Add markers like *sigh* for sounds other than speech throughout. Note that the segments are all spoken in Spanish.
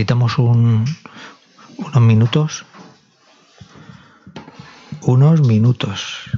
meditamos un, unos minutos. Unos minutos.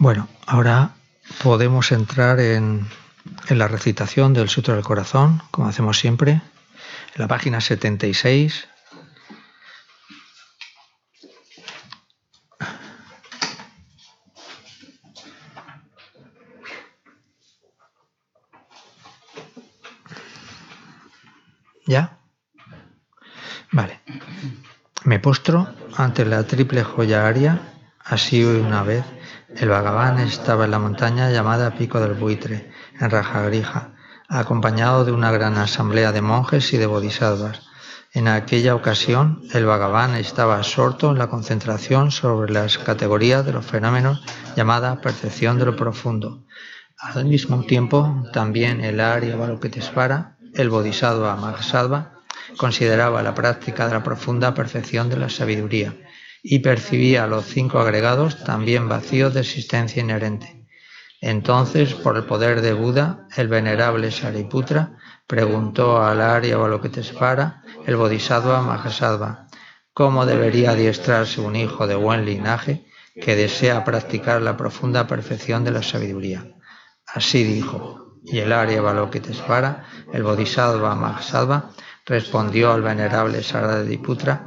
Bueno, ahora podemos entrar en, la recitación del Sutra del Corazón, como hacemos siempre, en la página 76. ¿Ya? Vale. Me postro ante la triple joya aria, así una vez el Bhagavan estaba en la montaña llamada Pico del Buitre, en Rajagrija, acompañado de una gran asamblea de monjes y de bodhisattvas. En aquella ocasión, el Bhagavan estaba absorto en la concentración sobre las categorías de los fenómenos llamada percepción de lo profundo. Al mismo tiempo, también el Arya Balokitesvara, el Bodhisattva Mahasattva, consideraba la práctica de la profunda percepción de la sabiduría y percibía los cinco agregados también vacíos de existencia inherente. Entonces, por el poder de Buda, el venerable Shariputra preguntó al Arya Balokitesvara, el Bodhisattva Mahasattva, cómo debería adiestrarse un hijo de buen linaje que desea practicar la profunda perfección de la sabiduría. Así dijo, y el Arya Balokitesvara, el Bodhisattva Mahasattva, respondió al venerable Saradiputra,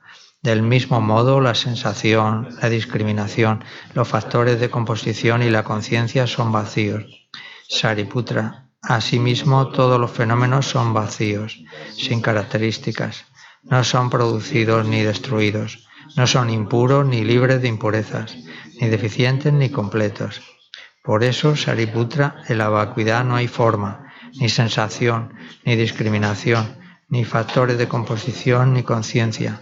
Del mismo modo, la sensación, la discriminación, los factores de composición y la conciencia son vacíos. Sariputra, Asimismo, todos los fenómenos son vacíos, sin características, no son producidos ni destruidos, no son impuros ni libres de impurezas, ni deficientes ni completos. Por eso, Sariputra, en la vacuidad no hay forma, ni sensación, ni discriminación, ni factores de composición, ni conciencia.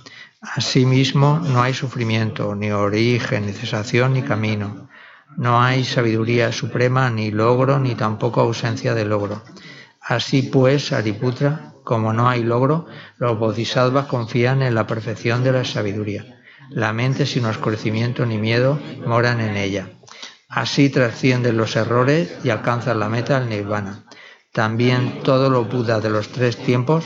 Asimismo, no hay sufrimiento, ni origen, ni cesación, ni camino no hay sabiduría suprema, ni logro, ni tampoco ausencia de logro. Así pues, Ariputra, como no hay logro, los bodhisattvas confían en la perfección de la sabiduría. La mente sin oscurecimiento ni miedo moran en ella. Así trascienden los errores y alcanzan la meta al nirvana. También todos los budas de los tres tiempos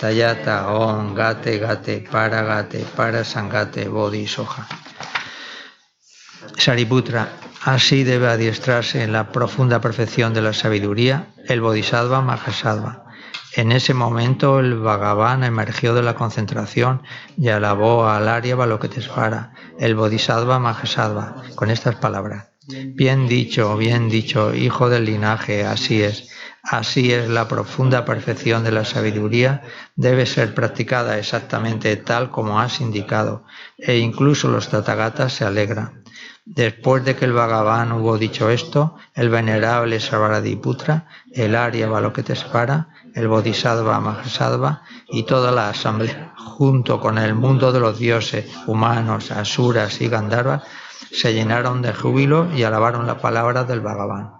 Tayata, On, Gate, Gate, Para, Gate, Para, Sangate, Bodhi, Soja. Sariputra, así debe adiestrarse en la profunda perfección de la sabiduría el Bodhisattva Mahasattva. En ese momento el Bhagavan emergió de la concentración y alabó al Arya Balokitesvara, el Bodhisattva Mahasattva, con estas palabras. Bien dicho, bien dicho, hijo del linaje, así es. Así es la profunda perfección de la sabiduría, debe ser practicada exactamente tal como has indicado, e incluso los tatagatas se alegran. Después de que el Bhagavan hubo dicho esto, el venerable Sarvadiputra, el Arya Balokitesvara, el Bodhisattva Mahasattva y toda la asamblea, junto con el mundo de los dioses, humanos, asuras y gandharvas, se llenaron de júbilo y alabaron la palabra del Bhagavan.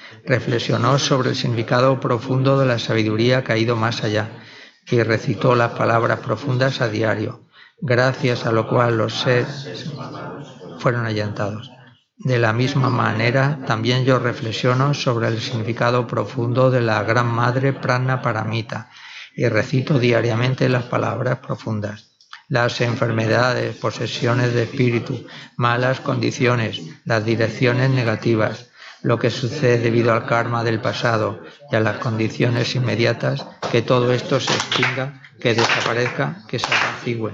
reflexionó sobre el significado profundo de la sabiduría que ha ido más allá y recitó las palabras profundas a diario, gracias a lo cual los seres fueron allantados. De la misma manera, también yo reflexiono sobre el significado profundo de la Gran Madre Prana Paramita y recito diariamente las palabras profundas. Las enfermedades, posesiones de espíritu, malas condiciones, las direcciones negativas, lo que sucede debido al karma del pasado y a las condiciones inmediatas, que todo esto se extinga, que desaparezca, que se apacigüe.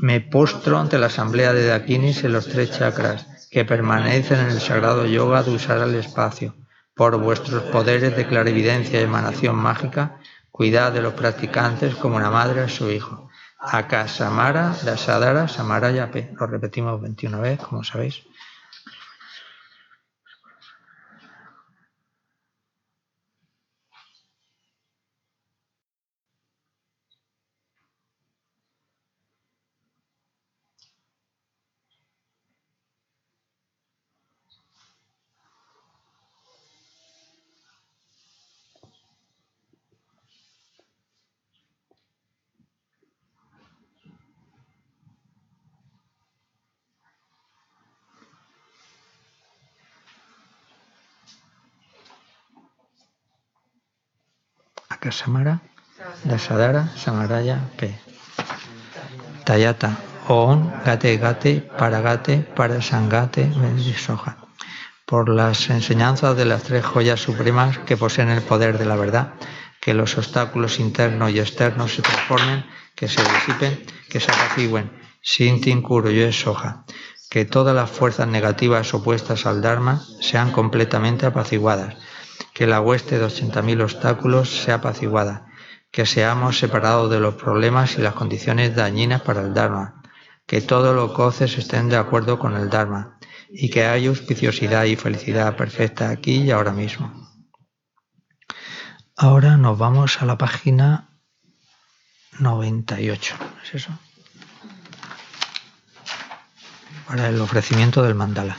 Me postro ante la asamblea de Dakinis en los tres chakras, que permanecen en el sagrado yoga de usar el espacio. Por vuestros poderes de clarividencia y emanación mágica, Cuidad de los practicantes como una madre a su hijo. Akasamara, Dasadara, Samaraya P. Lo repetimos 21 veces, como sabéis. Samara, Dasadara, Samaraya, P. Tayata, On, Gate, Gate, Paragate, Parasangate, Soja. Por las enseñanzas de las tres joyas supremas que poseen el poder de la verdad, que los obstáculos internos y externos se transformen, que se disipen, que se apacigüen. Sintin Kuro Yo Soja. Que todas las fuerzas negativas opuestas al Dharma sean completamente apaciguadas que la hueste de 80.000 obstáculos sea apaciguada, que seamos separados de los problemas y las condiciones dañinas para el Dharma, que todos los goces estén de acuerdo con el Dharma y que haya auspiciosidad y felicidad perfecta aquí y ahora mismo. Ahora nos vamos a la página 98, ¿es eso? Para el ofrecimiento del mandala.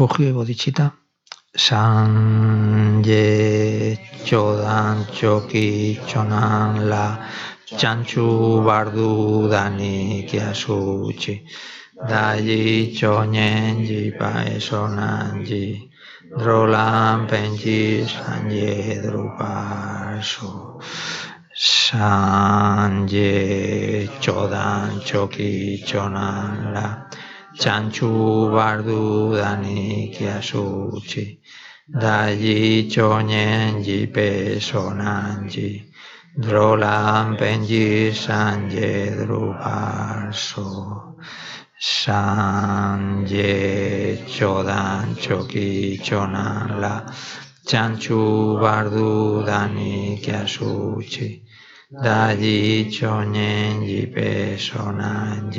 refugio y bodhicitta. Sanje Chodan Choki Chonan La Chanchu Bardu Dani Kiasuchi Dayi Chonyen Jipa Esonanji Drolam Penji Sanje Drupaso Sanje Chodan Choki Chonan La txantxu bardu danik jasutxi, da jitxonen jipe sonan ji, drolan penjizan jedru barzo. San je txodan txoki txonan la txantxu bardu danik jasutxi. Da jitxonen jipe sonan.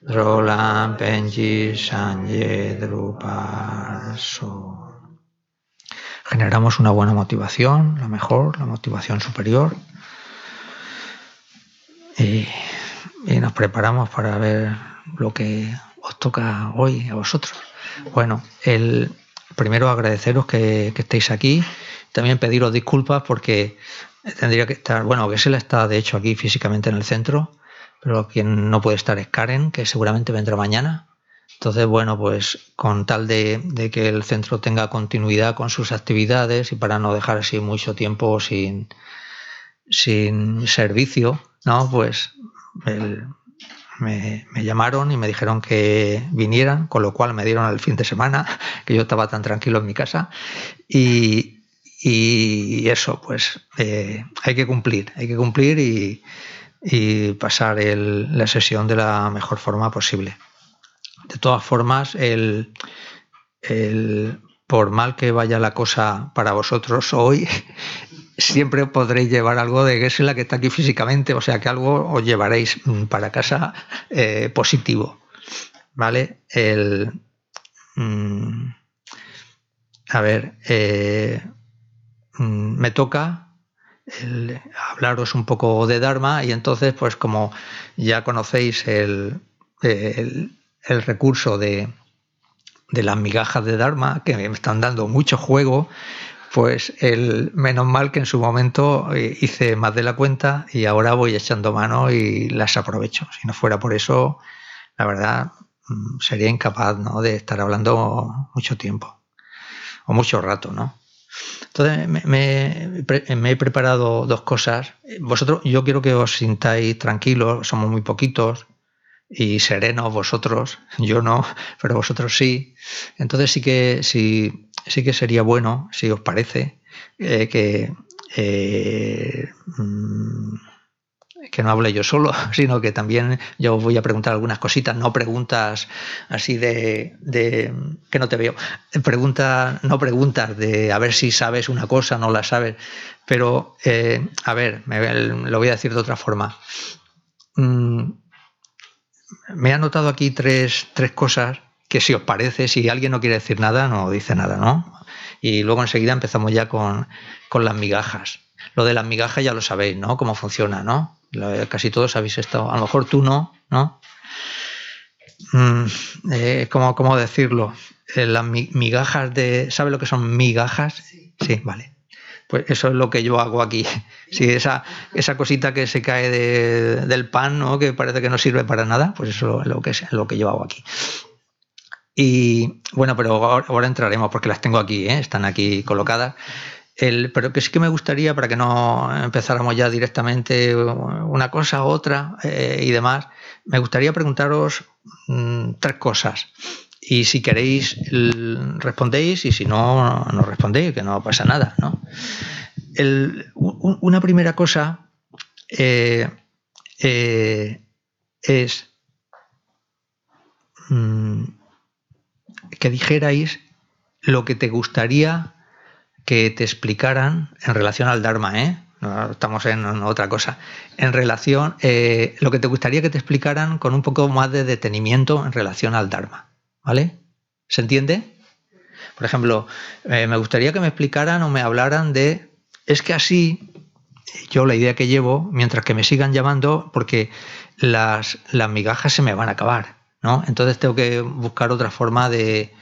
Drolam Penji Sanje Drupaso Generamos una buena motivación, la mejor, la motivación superior. Y, nos preparamos para ver lo que os toca hoy a vosotros. Bueno, el, primero agradeceros que, estéis aquí, también pediros disculpas porque tendría que estar, bueno, que se la está de hecho aquí físicamente en el centro, pero quien no puede estar es Karen, que seguramente vendrá mañana. Entonces, bueno, pues con tal de, que el centro tenga continuidad con sus actividades y para no dejar así mucho tiempo sin, servicio, ¿no? Pues me, llamaron y me dijeron que vinieran, con lo cual me dieron el fin de semana, *laughs* que yo estaba tan tranquilo en mi casa. Y, eso, pues eh, hay que cumplir, hay que cumplir y, pasar la sesión de la mejor forma posible. De todas formas, el, por mal que vaya la cosa para vosotros hoy, *laughs* siempre podréis llevar algo de la que está aquí físicamente, o sea que algo os llevaréis para casa eh, positivo. ¿Vale? El, mm, a ver, eh, mm, me toca hablaros un poco de Dharma y entonces, pues como ya conocéis el, el recurso de, de las migajas de Dharma, que me están dando mucho juego, pues el menos mal que en su momento eh, hice más de la cuenta y ahora voy echando mano y las aprovecho. Si no fuera por eso, la verdad, mm, sería incapaz ¿no? de estar hablando mucho tiempo o mucho rato, ¿no? Entonces me, he preparado dos cosas. Vosotros, yo quiero que os sintáis tranquilos, somos muy poquitos, y serenos vosotros, yo no, pero vosotros sí. Entonces sí que, sí, sí que sería bueno, si os parece, eh, que, eh, mm, que no hable yo solo, *laughs* sino que también yo voy a preguntar algunas cositas, no preguntas así de, de que no te veo, preguntas, no preguntas de a ver si sabes una cosa, no la sabes, pero eh, a ver, lo voy a decir de otra forma. Mm, me he anotado aquí tres, cosas que si os parece, si alguien no quiere decir nada, no dice nada, ¿no? Y luego enseguida empezamos ya con, las migajas. Lo de las migajas ya lo sabéis, ¿no? Cómo funciona, ¿no? Casi todos habéis estado. A lo mejor tú no, ¿no? Mm, eh, ¿cómo, decirlo? Eh, las migajas de. ¿Sabe lo que son migajas? Sí, vale. Pues eso es lo que yo hago aquí. Si esa, esa cosita que se cae del pan, ¿no? que parece que no sirve para nada, pues eso es lo que, es lo que yo hago aquí. Y bueno, pero ahora, entraremos porque las tengo aquí, ¿eh? están aquí colocadas. Pero que sí que me gustaría, para que no empezáramos ya directamente una cosa, otra eh, y demás, me gustaría preguntaros mm, tres cosas y si queréis respondéis y si no, no respondéis, que no pasa nada. ¿no? una primera cosa eh, eh, es mm, que dijerais lo que te gustaría que te explicaran en relación al Dharma, ¿eh? No, estamos en, otra cosa. En relación, eh, lo que te gustaría que te explicaran con un poco más de detenimiento en relación al Dharma. ¿Vale? ¿Se entiende? Por ejemplo, eh, me gustaría que me explicaran o me hablaran de, es que así, yo la idea que llevo, mientras que me sigan llamando, porque las, las migajas se me van a acabar, ¿no? Entonces tengo que buscar otra forma de,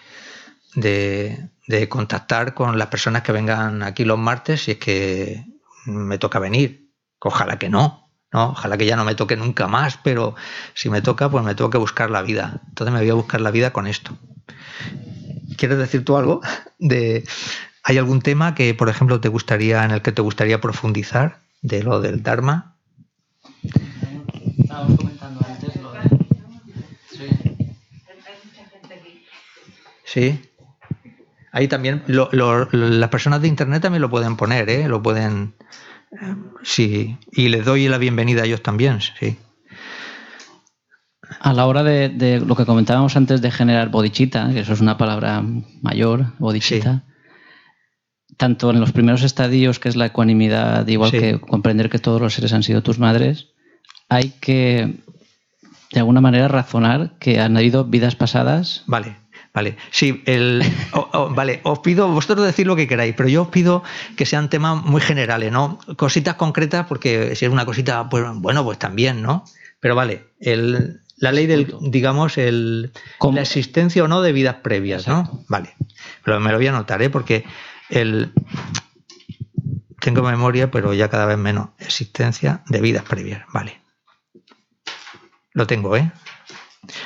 de, de contactar con las personas que vengan aquí los martes si es que me toca venir. Ojalá que no, Ojalá que ya no me toque nunca más, pero si me toca, pues me tengo que buscar la vida. Entonces me voy a buscar la vida con esto. ¿Quieres decir tú algo? *laughs* De, ¿Hay algún tema que, por ejemplo, te gustaría, en el que te gustaría profundizar de lo del Dharma? Estábamos comentando antes lo de. Sí. Sí. Ahí también, las personas de internet también lo pueden poner, ¿eh? Lo pueden Sí, y les doy la bienvenida a ellos también, sí. A la hora de, lo que comentábamos antes de generar bodichita, que eso es una palabra mayor, bodichita, tanto en los primeros estadios, que es la ecuanimidad, igual que comprender que todos los seres han sido tus madres, hay que, de alguna manera, razonar que han habido vidas pasadas. Vale Vale, sí, el, vale, os pido, vosotros decir lo que queráis, pero yo os pido que sean temas muy generales, ¿no? Cositas concretas, porque si es una cosita, pues bueno, pues también, ¿no? Pero vale, el, La ley del, digamos, el, la existencia o no de vidas previas, ¿no? Vale. Pero me lo voy a anotar, ¿eh? Porque el, tengo memoria, pero ya cada vez menos. Existencia de vidas previas, vale. Lo tengo, ¿eh?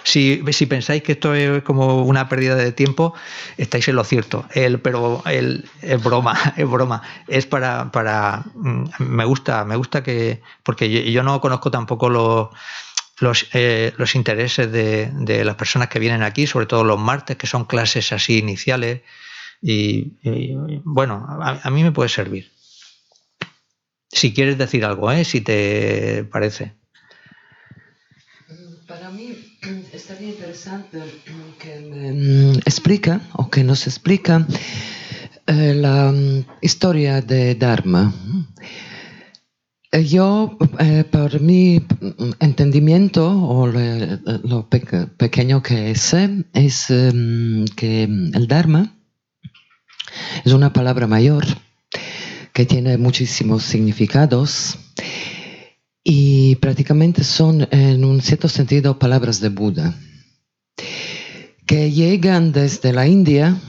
Si, pensáis que esto es como una pérdida de tiempo, estáis en lo cierto. El, pero el, es broma, *laughs* es broma. Es para, para. Mm, me gusta, me gusta que. Porque yo, no conozco tampoco los. Los, eh, los intereses de, de, las personas que vienen aquí, sobre todo los martes, que son clases así iniciales. Y, bueno, a, a, mí me puede servir. Si quieres decir algo, ¿eh? si te parece. Para mí estaría interesante que me explica o que nos explica eh, la mm, historia de Dharma. Yo, eh, por mi entendimiento o lo pequeño que sé, es que el Dharma es una palabra mayor que tiene muchísimos significados y prácticamente son en un cierto sentido palabras de Buda, que llegan desde la India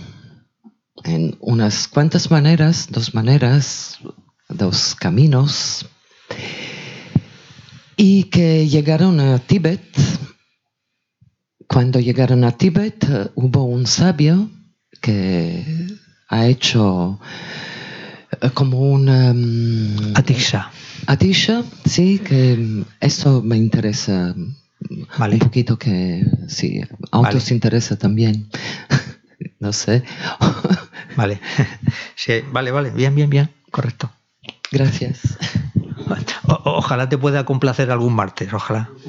en unas cuantas maneras, dos maneras, dos caminos, y que llegaron a Tíbet. Cuando llegaron a Tíbet hubo un sabio que ha hecho eh, como una... Um, Atisha. Atisha, sí, que eso me interesa vale. un poquito que sí, autos vale. interesa también. *laughs* no sé. *laughs* vale. Sí, vale, vale, bien, bien, bien, correcto. Gracias. O, ojalá te pueda complacer algún martes, ojalá. *laughs*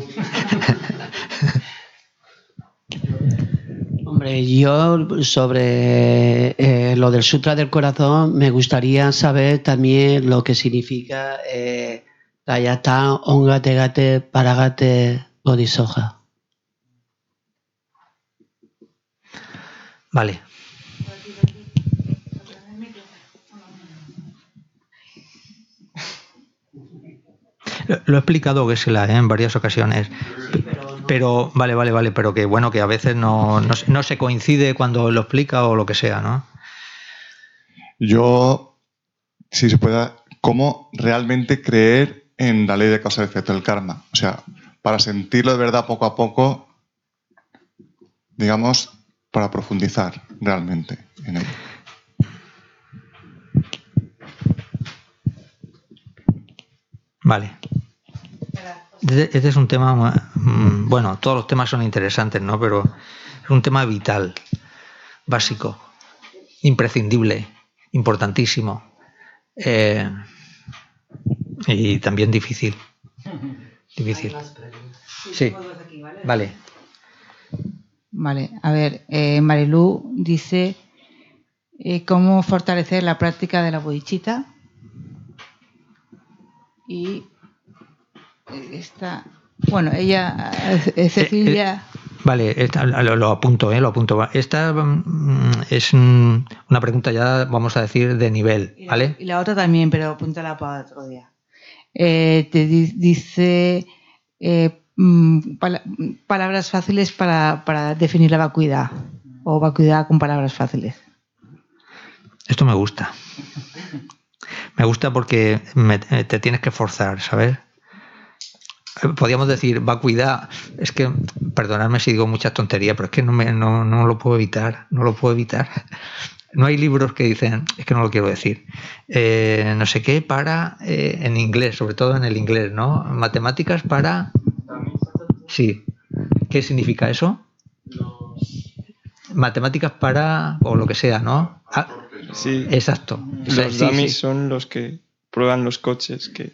yo sobre eh, lo del Sutra del Corazón me gustaría saber también lo que significa eh, Rayata Ongate Gate Paragate Bodhisoja. Vale. Lo he explicado que se la en varias ocasiones. Pero, vale, vale, vale, pero que bueno, que a veces no, no, se coincide cuando lo explica o lo que sea, ¿no? Yo, si se pueda, ¿cómo realmente creer en la ley de causa y efecto del karma? O sea, para sentirlo de verdad poco a poco, digamos, para profundizar realmente en ello. Vale. Este, este es un tema, mm, bueno, todos los temas son interesantes, ¿no? Pero es un tema vital, básico, imprescindible, importantísimo eh, y también difícil. *laughs* Difícil. Sí, vale. Vale, a ver, eh, Marilú dice eh, cómo fortalecer la práctica de la bodichita y Está, bueno, ella, eh, Cecilia... Eh, eh, vale, lo, apunto, lo apunto. Esta mm, es una pregunta ya, vamos a decir, de nivel, ¿vale? Y la, otra también, pero apúntala para otro día. te dice mm, palabras fáciles para, para, definir la vacuidad o vacuidad con palabras fáciles. Esto me gusta. Me gusta porque te tienes que forzar, ¿sabes? Podríamos decir vacuidad, es que, perdonadme si digo muchas tonterías, pero es que no, me, no, no lo puedo evitar, no lo puedo evitar. *laughs* No hay libros que dicen, es que no lo quiero decir, eh, no sé qué para, eh, en inglés, sobre todo en el inglés, ¿no? Matemáticas para... Sí. ¿Qué significa eso? Matemáticas para, o lo que sea, ¿no? Ah, sí. Exacto. Los dummies son los que prueban los coches, que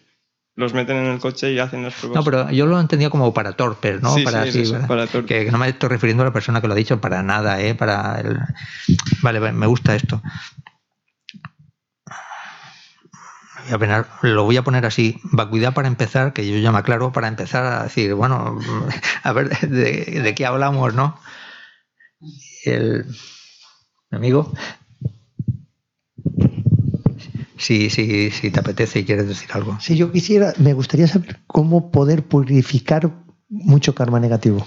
los meten en el coche y hacen las pruebas. No, pero yo lo entendía como para torpes, ¿no? Sí, para, sí, para Que, no me estoy refiriendo a la persona que lo ha dicho para nada, ¿eh? Para el... Vale, me gusta esto. lo voy a poner así, vacuidad para empezar, que yo ya me aclaro, para empezar a decir, bueno, *laughs* a ver de, de qué hablamos, ¿no? El amigo si, si te apetece y quieres decir algo. Si yo quisiera, me gustaría saber cómo poder purificar mucho karma negativo.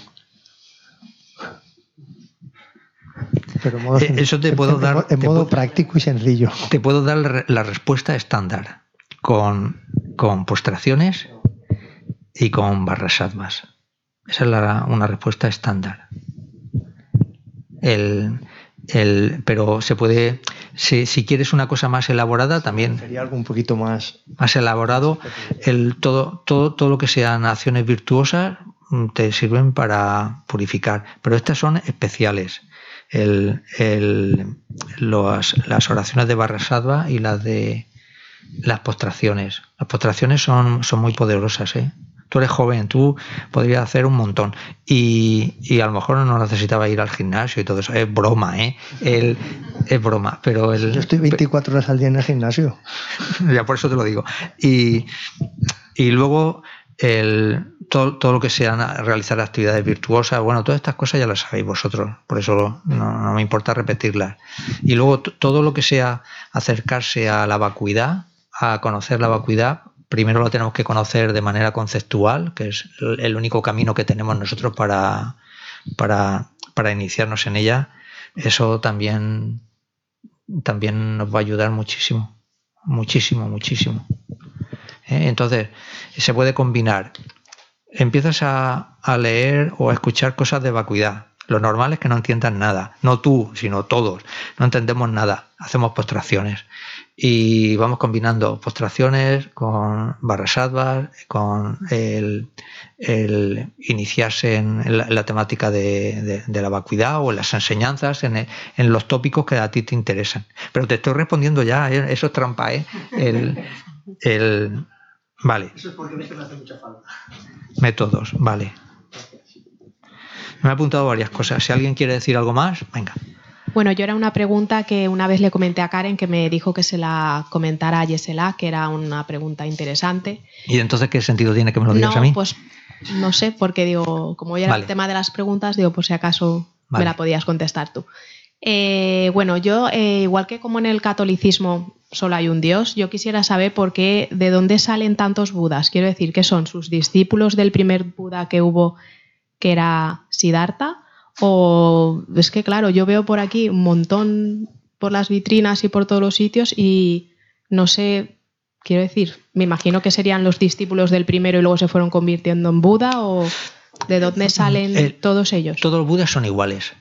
Pero en modo, Eh, eso te puedo en- dar- en modo práctico y sencillo. Te puedo dar la re- la respuesta estándar con, con postraciones y con barras satmas. Esa es la- una respuesta estándar. El, el- pero se puede, si, si quieres una cosa más elaborada, también Sería algo un poquito más. más elaborado, el, todo, todo, todo lo que sean acciones virtuosas mm, te sirven para purificar, pero estas son especiales. El, el- los- las oraciones de Barrasadva y las de las postraciones. Las postraciones son, son muy poderosas, ¿eh? Tú eres joven, tú podrías hacer un montón. Y, y a lo mejor no necesitaba ir al gimnasio y todo eso. Es broma, ¿eh? El- es broma, pero el, Yo estoy 24 horas al día en el gimnasio. *laughs* ya por eso te lo digo. Y, y luego el, todo, todo lo que sean realizar actividades virtuosas, bueno, todas estas cosas ya las sabéis vosotros, por eso no, no me importa repetirlas. Y luego todo lo que sea acercarse a la vacuidad, a conocer la vacuidad, primero lo tenemos que conocer de manera conceptual, que es el único camino que tenemos nosotros para, para, para iniciarnos en ella. Eso también, también nos va a ayudar muchísimo muchísimo, muchísimo. ¿Eh? Entonces, se puede combinar. Empiezas a, a leer o a escuchar cosas de vacuidad. Lo normal es que no entiendas nada. No tú, sino todos. No entendemos nada. Hacemos postraciones. Y vamos combinando postraciones con barrasadvas, con el, el iniciarse en, la, en la temática de, de- de la vacuidad o en las enseñanzas, en, en los tópicos que a ti te interesan. Pero te estoy respondiendo ya, ¿eh? eso es trampa, ¿eh? El, el- vale. Eso es porque me hace mucha falta. Métodos, vale. Me he apuntado varias cosas. Si alguien quiere decir algo más, venga. Bueno, yo era una pregunta que una vez le comenté a Karen que me dijo que se la comentara a Yesela, que era una pregunta interesante. ¿Y entonces qué sentido tiene que me lo digas no, a mí? pues no sé, porque digo, como ya era Vale. el tema de las preguntas, digo, por si acaso Vale. me la podías contestar tú. Eh, bueno, yo, eh, igual que como en el catolicismo solo hay un Dios, yo quisiera saber por qué, de dónde salen tantos Budas. Quiero decir, que son sus discípulos del primer Buda que hubo, que era Siddhartha, o es que, claro, yo veo por aquí un montón por las vitrinas y por todos los sitios y no sé, quiero decir, me imagino que serían los discípulos del primero y luego se fueron convirtiendo en Buda o de dónde salen El- todos ellos. Todos los budas son iguales.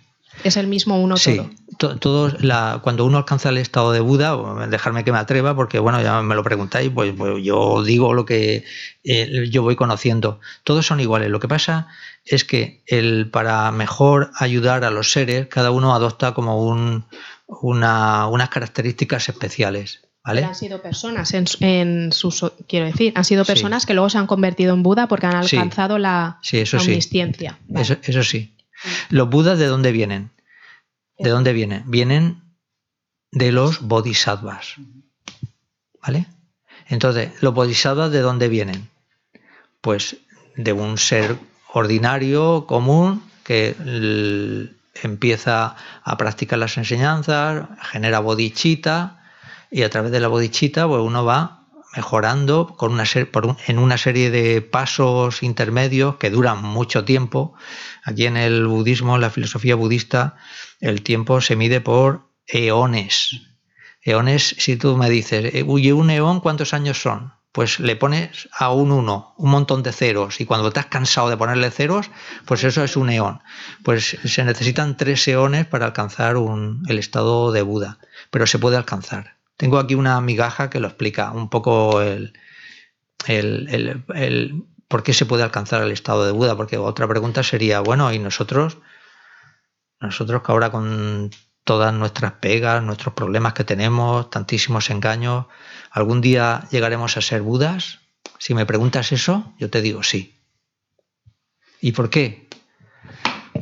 Es el mismo uno Sí, todo. to- todos la, cuando uno alcanza el estado de Buda, dejarme que me atreva, porque bueno, ya me lo preguntáis, pues, pues yo digo lo que eh, yo voy conociendo. Todos son iguales. Lo que pasa es que el, para mejor ayudar a los seres, cada uno adopta como un, una- unas características especiales. Han sido personas en, su- en sus, quiero decir, han sido Sí. personas que luego se han convertido en Buda porque han Sí. alcanzado la, Sí, eso la sí. omnisciencia. Vale. Eso, eso sí. ¿Los budas de dónde vienen? ¿De dónde vienen? Vienen de los bodhisattvas. ¿Vale? Entonces, ¿los bodhisattvas de dónde vienen? Pues de un ser ordinario, común, que empieza a practicar las enseñanzas, genera bodhicitta, y a través de la bodhicitta pues uno va mejorando con una ser- por un- en una serie de pasos intermedios que duran mucho tiempo. Aquí en el budismo, en la filosofía budista, el tiempo se mide por eones. Eones, si tú me dices, eh, "Uy, un eón cuántos años son? Pues le pones a un uno, un montón de ceros, y cuando te has cansado de ponerle ceros, pues eso es un eón. Pues se necesitan tres eones para alcanzar un- el estado de Buda, pero se puede alcanzar. Tengo aquí una migaja que lo explica un poco el- el- el por qué se puede alcanzar el estado de Buda, porque otra pregunta sería, bueno, ¿y nosotros? Nosotros que ahora con todas nuestras pegas, nuestros problemas que tenemos, tantísimos engaños, ¿algún día llegaremos a ser Budas? Si me preguntas eso, yo te digo sí. ¿Y por qué?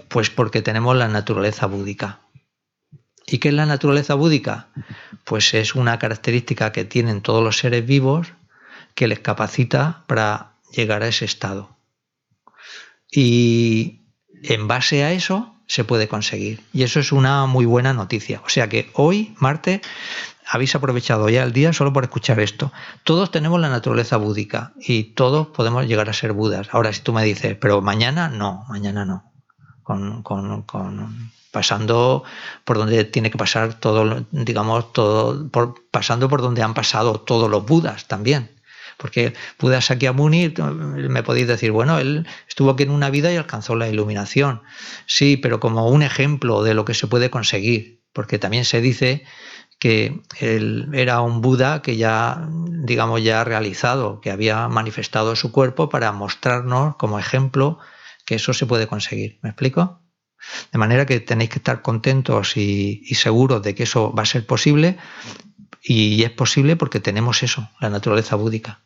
Pues porque tenemos la naturaleza búdica. ¿Y qué es la naturaleza búdica? Pues es una característica que tienen todos los seres vivos que les capacita para llegar a ese estado. Y en base a eso, se puede conseguir. Y eso es una muy buena noticia. O sea que hoy, martes, habéis aprovechado ya el día solo por escuchar esto. Todos tenemos la naturaleza búdica y todos podemos llegar a ser budas. Ahora, si tú me dices, pero mañana no, mañana no. Con, con, con pasando por donde tiene que pasar todo, digamos, todo, por, pasando por donde han pasado todos los budas también. Porque Buda Sakyamuni, me podéis decir, bueno, él estuvo aquí en una vida y alcanzó la iluminación. Sí, pero como un ejemplo de lo que se puede conseguir. Porque también se dice que él era un Buda que ya, digamos, ya ha realizado, que había manifestado su cuerpo para mostrarnos como ejemplo que eso se puede conseguir. ¿Me explico? De manera que tenéis que estar contentos y, y seguros de que eso va a ser posible y es posible porque tenemos eso, la naturaleza búdica.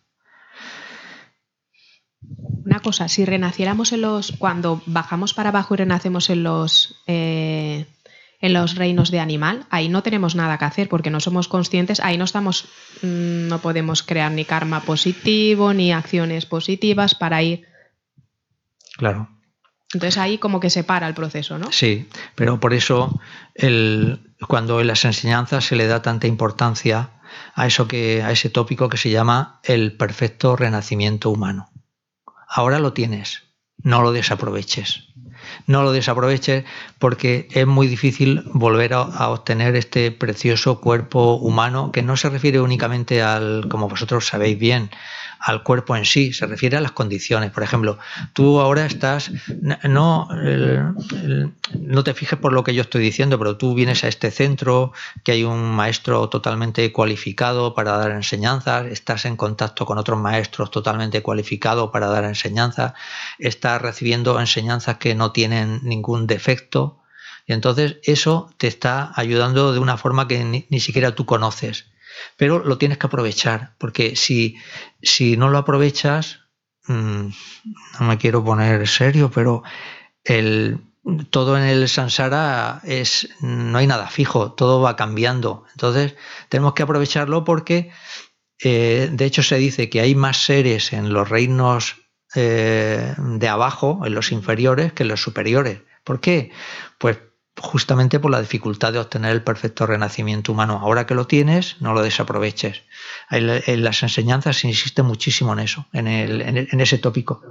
Una cosa, si renaciéramos en los. cuando bajamos para abajo y renacemos en los. Eh, en los reinos de animal, ahí no tenemos nada que hacer porque no somos conscientes, ahí no estamos, mm, no podemos crear ni karma positivo ni acciones positivas para ir. Claro. Entonces ahí como que se para el proceso, ¿no? Sí, pero por eso el, cuando en las enseñanzas se le da tanta importancia a eso que a ese tópico que se llama el perfecto renacimiento humano. Ahora lo tienes, no lo desaproveches. No lo desaproveches porque es muy difícil volver a, a, obtener este precioso cuerpo humano que no se refiere únicamente al, como vosotros sabéis bien, al cuerpo en sí, se refiere a las condiciones. Por ejemplo, tú ahora estás, no, no te fijes por lo que yo estoy diciendo, pero tú vienes a este centro, que hay un maestro totalmente cualificado para dar enseñanzas, estás en contacto con otros maestros totalmente cualificados para dar enseñanzas, estás recibiendo enseñanzas que no tienen ningún defecto. Y entonces eso te está ayudando de una forma que ni, ni siquiera tú conoces pero lo tienes que aprovechar, porque si, si no lo aprovechas, mmm, no me quiero poner serio, pero el, todo en el samsara es, no hay nada fijo, todo va cambiando. Entonces tenemos que aprovecharlo porque, eh, de hecho, se dice que hay más seres en los reinos eh, de abajo, en los inferiores, que en los superiores. ¿Por qué? Pues justamente por la dificultad de obtener el perfecto renacimiento humano. Ahora que lo tienes, no lo desaproveches. En las enseñanzas se insiste muchísimo en eso, en, el, en, el, en ese tópico.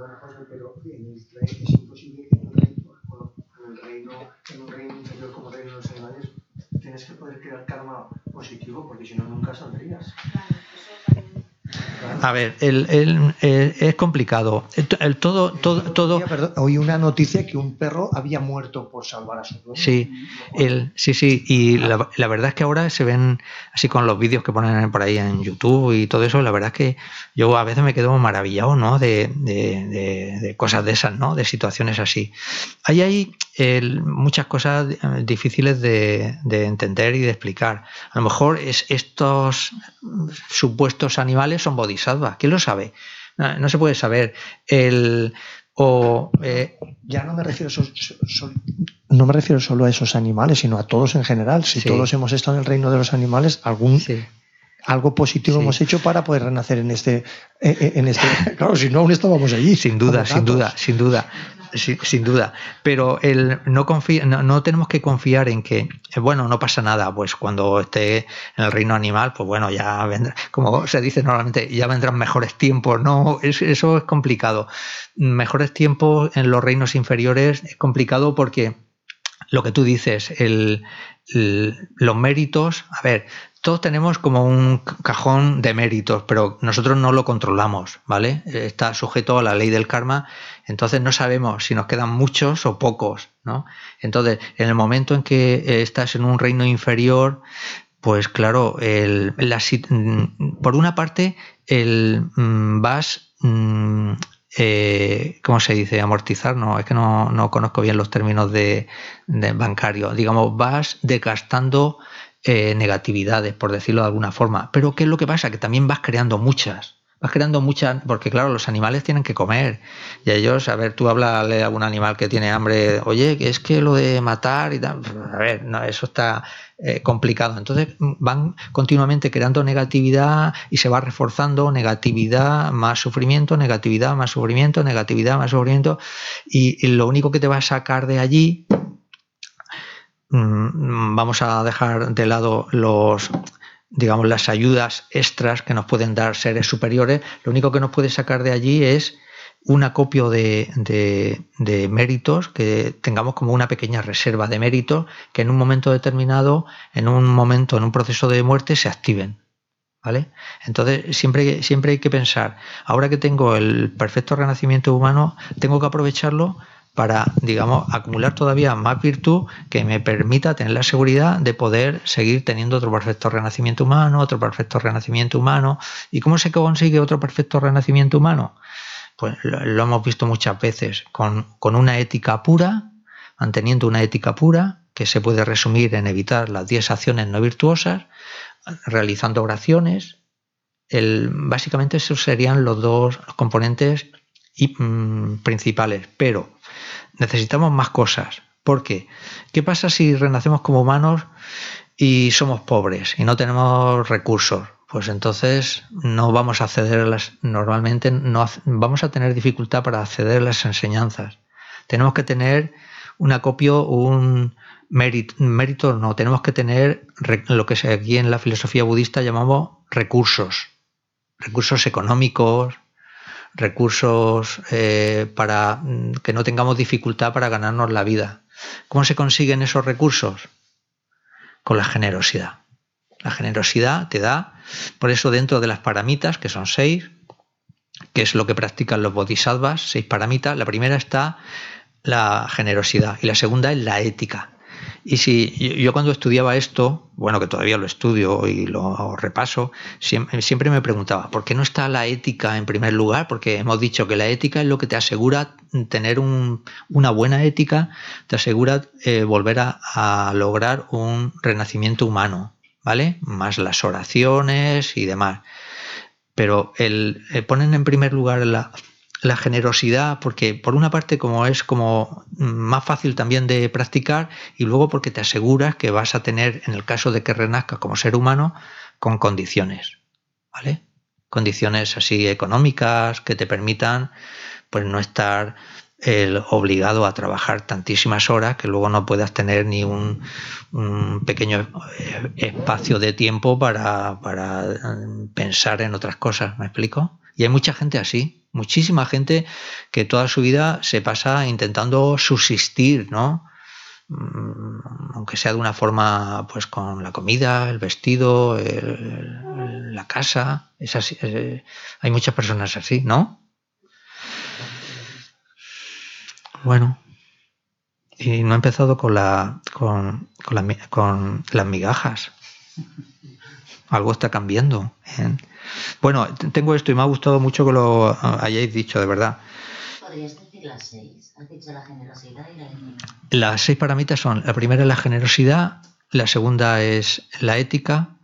Es imposible que en un reino, en un reino inferior como reino de los animales tienes que poder crear karma positivo porque si no nunca saldrías. A ver, el, el, el, es complicado. El, todo, todo, todo. Perdón, oí una noticia que un perro había muerto por salvar a su dueño. Sí, el, sí, sí. Y la, la, verdad es que ahora se ven así con los vídeos que ponen por ahí en YouTube y todo eso. La verdad es que yo a veces me quedo maravillado, ¿no? De, de, de, de cosas de esas, ¿no? De situaciones así. Ahí hay muchas cosas difíciles de, entender y de explicar. A lo mejor es, estos supuestos animales son bodhisattvas. ¿Quién lo sabe? No, no se puede saber. El, o, eh, ya no me refiero so, so, no me refiero solo a esos animales, sino a todos en general. Si sí. todos hemos estado en el reino de los animales, algún sí. Algo positivo sí. hemos hecho para poder renacer en este, en este. *laughs* Claro, si no aún estábamos allí. Sin duda, sin duda, sin duda. Sin, sin, duda, pero el no, confía, no, no, tenemos que confiar en que, bueno, no pasa nada, pues cuando esté en el reino animal, pues bueno, ya vendrá, como se dice normalmente, ya vendrán mejores tiempos, no, es, eso es complicado. Mejores tiempos en los reinos inferiores es complicado porque lo que tú dices, el, el, los méritos, a ver, todos tenemos como un cajón de méritos, pero nosotros no lo controlamos, ¿vale? Está sujeto a la ley del karma, entonces no sabemos si nos quedan muchos o pocos, ¿no? Entonces, en el momento en que estás en un reino inferior, pues claro, el, la, por una parte, el, vas eh, ¿cómo se dice? Amortizar, no, es que no, no conozco bien los términos de, de bancario. Digamos, vas desgastando eh, negatividades, por decirlo de alguna forma. Pero ¿qué es lo que pasa? Que también vas creando muchas. Vas creando muchas, porque claro, los animales tienen que comer. Y ellos, a ver, tú hablas a algún animal que tiene hambre, oye, que es que lo de matar y tal, a ver, no, eso está eh, complicado. Entonces van continuamente creando negatividad y se va reforzando negatividad más sufrimiento, negatividad más sufrimiento, negatividad más sufrimiento. Y, lo único que te va a sacar de allí vamos a dejar de lado los digamos las ayudas extras que nos pueden dar seres superiores, lo único que nos puede sacar de allí es un acopio de, de, méritos, que tengamos como una pequeña reserva de méritos que en un momento determinado, en un momento, en un proceso de muerte, se activen. ¿Vale? Entonces, siempre, siempre hay que pensar, ahora que tengo el perfecto renacimiento humano, tengo que aprovecharlo para, digamos, acumular todavía más virtud que me permita tener la seguridad de poder seguir teniendo otro perfecto renacimiento humano, otro perfecto renacimiento humano. ¿Y cómo se consigue otro perfecto renacimiento humano? Pues lo, hemos visto muchas veces, con, con una ética pura, manteniendo una ética pura, que se puede resumir en evitar las 10 acciones no virtuosas, realizando oraciones. El, básicamente esos serían los dos componentes mm, principales, pero necesitamos más cosas. ¿Por qué? ¿Qué pasa si renacemos como humanos y somos pobres y no tenemos recursos? Pues entonces no vamos a acceder a las, normalmente no vamos a tener dificultad para acceder a las enseñanzas. Tenemos que tener un acopio, un mérito, mérito no, tenemos que tener lo que aquí en la filosofía budista llamamos recursos, recursos económicos, recursos eh, para mm, que no tengamos dificultad para ganarnos la vida. ¿Cómo se consiguen esos recursos? Con la generosidad. La generosidad te da, por eso dentro de las paramitas, que son seis, que es lo que practican los bodhisattvas, seis paramitas, la primera está la generosidad y la segunda es la ética. Y si yo cuando estudiaba esto, bueno, que todavía lo estudio y lo repaso, siempre, me preguntaba, ¿por qué no está la ética en primer lugar? Porque hemos dicho que la ética es lo que te asegura tener una buena ética, te asegura eh, volver a, lograr un renacimiento humano, ¿vale? Más las oraciones y demás. Pero el, eh, ponen en primer lugar la, la generosidad, porque por una parte como es como más fácil también de practicar y luego porque te aseguras que vas a tener, en el caso de que renazcas como ser humano, con condiciones, ¿vale? Condiciones así económicas que te permitan pues no estar el obligado a trabajar tantísimas horas que luego no puedas tener ni un, un pequeño eh, espacio de tiempo para, para pensar en otras cosas, ¿me explico? Y hay mucha gente así, muchísima gente que toda su vida se pasa intentando subsistir, ¿no? Mm, aunque sea de una forma, pues con la comida, el vestido, la casa, es así, hay muchas personas así, ¿no? Bueno, y no he empezado con, la, con, con las migajas. Algo está cambiando. ¿eh? Bueno, tengo esto y me ha gustado mucho que lo ah, hayáis dicho, de verdad. ¿Podrías decir las seis? Has dicho la generosidad y la Las seis paramitas son, la primera es la generosidad, la segunda es la ética,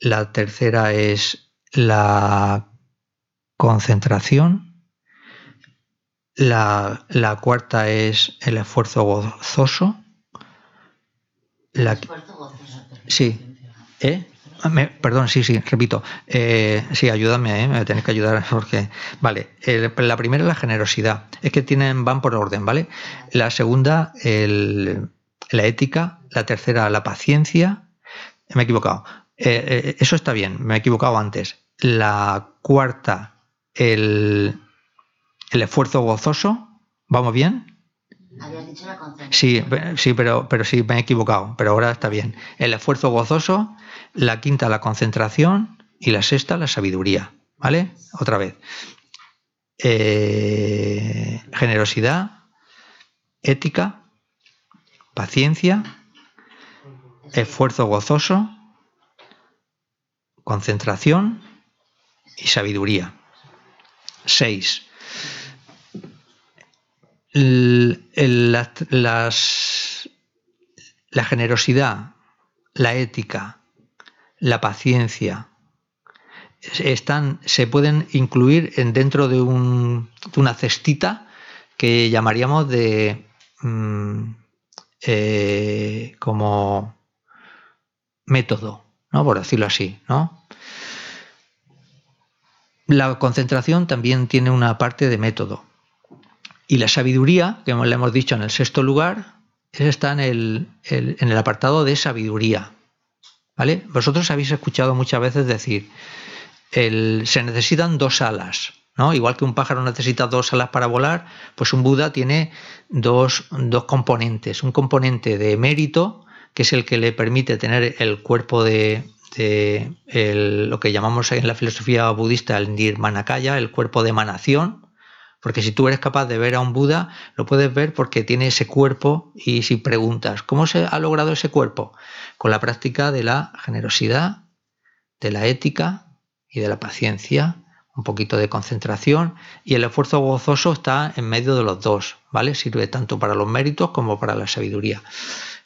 la tercera es la concentración, la, cuarta es el esfuerzo gozoso. La, esfuerzo gozoso. Sí. ¿Eh? Ah, perdón, sí, sí, repito. Eh, sí, ayúdame, ¿eh? me tenéis que ayudar *laughs* porque. Vale, la primera es la generosidad. Es que tienen, van por orden, ¿vale? La segunda, la ética. La tercera, la paciencia. Me he equivocado. Eh, eso está bien, me he equivocado antes. La cuarta, el, esfuerzo gozoso. ¿Vamos bien? Habías dicho la Sí, sí pero, pero sí, me he equivocado, pero ahora está bien. El esfuerzo gozoso la quinta la concentración y la sexta la sabiduría. ¿Vale? Otra vez. Eh, generosidad, ética, paciencia, esfuerzo gozoso, concentración y sabiduría. Seis. La generosidad, la ética, la paciencia, están, se pueden incluir en, dentro de, un, una cestita que llamaríamos de mm, eh, como método, ¿no? por decirlo así. ¿no? La concentración también tiene una parte de método. Y la sabiduría, que le hemos dicho en el sexto lugar, está en el, en el apartado de sabiduría. ¿Vale? Vosotros habéis escuchado muchas veces decir, el, se necesitan dos alas. ¿no? Igual que un pájaro necesita dos alas para volar, pues un Buda tiene dos, dos componentes. Un componente de mérito, que es el que le permite tener el cuerpo de, lo que llamamos en la filosofía budista el nirmanakaya, el cuerpo de emanación, porque si tú eres capaz de ver a un Buda, lo puedes ver porque tiene ese cuerpo y si preguntas, ¿cómo se ha logrado ese cuerpo? Con la práctica de la generosidad, de la ética y de la paciencia, un poquito de concentración y el esfuerzo gozoso está en medio de los dos, ¿vale? Sirve tanto para los méritos como para la sabiduría.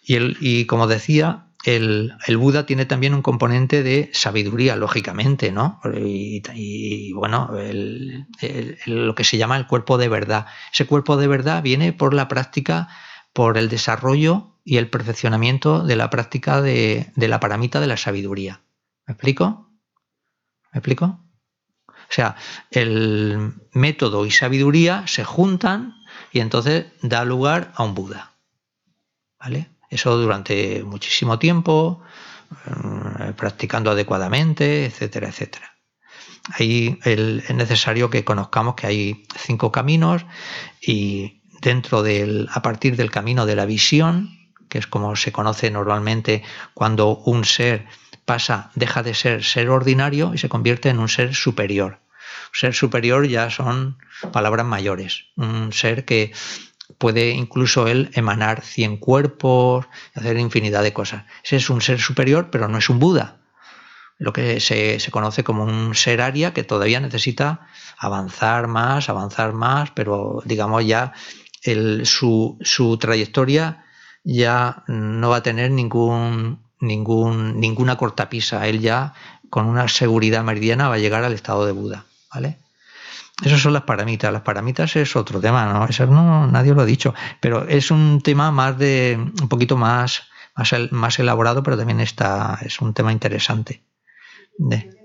Y, y como decía, el, Buda tiene también un componente de sabiduría, lógicamente, ¿no? Y, bueno, lo que se llama el cuerpo de verdad. Ese cuerpo de verdad viene por la práctica, por el desarrollo y el perfeccionamiento de la práctica de, de la paramita de la sabiduría. ¿Me explico? ¿Me explico? O sea, el método y sabiduría se juntan y entonces da lugar a un Buda. ¿Vale? Eso durante muchísimo tiempo, eh, practicando adecuadamente, etcétera, etcétera. Ahí es necesario que conozcamos que hay cinco caminos y dentro del, a partir del camino de la visión, que es como se conoce normalmente cuando un ser pasa, deja de ser ser ordinario y se convierte en un ser superior. Ser superior ya son palabras mayores, un ser que puede incluso él emanar 100 cuerpos, hacer infinidad de cosas. Ese es un ser superior, pero no es un Buda. Lo que se, conoce como un ser aria que todavía necesita avanzar más, avanzar más, pero digamos ya su, su trayectoria ya no va a tener ningún, ningún, ninguna cortapisa. Él ya con una seguridad meridiana va a llegar al estado de Buda. ¿vale? Esas son las paramitas. Las paramitas es otro tema, ¿no? Eso no, nadie lo ha dicho. Pero es un tema más de. un poquito más, más, elaborado, pero también está. es un tema interesante. De.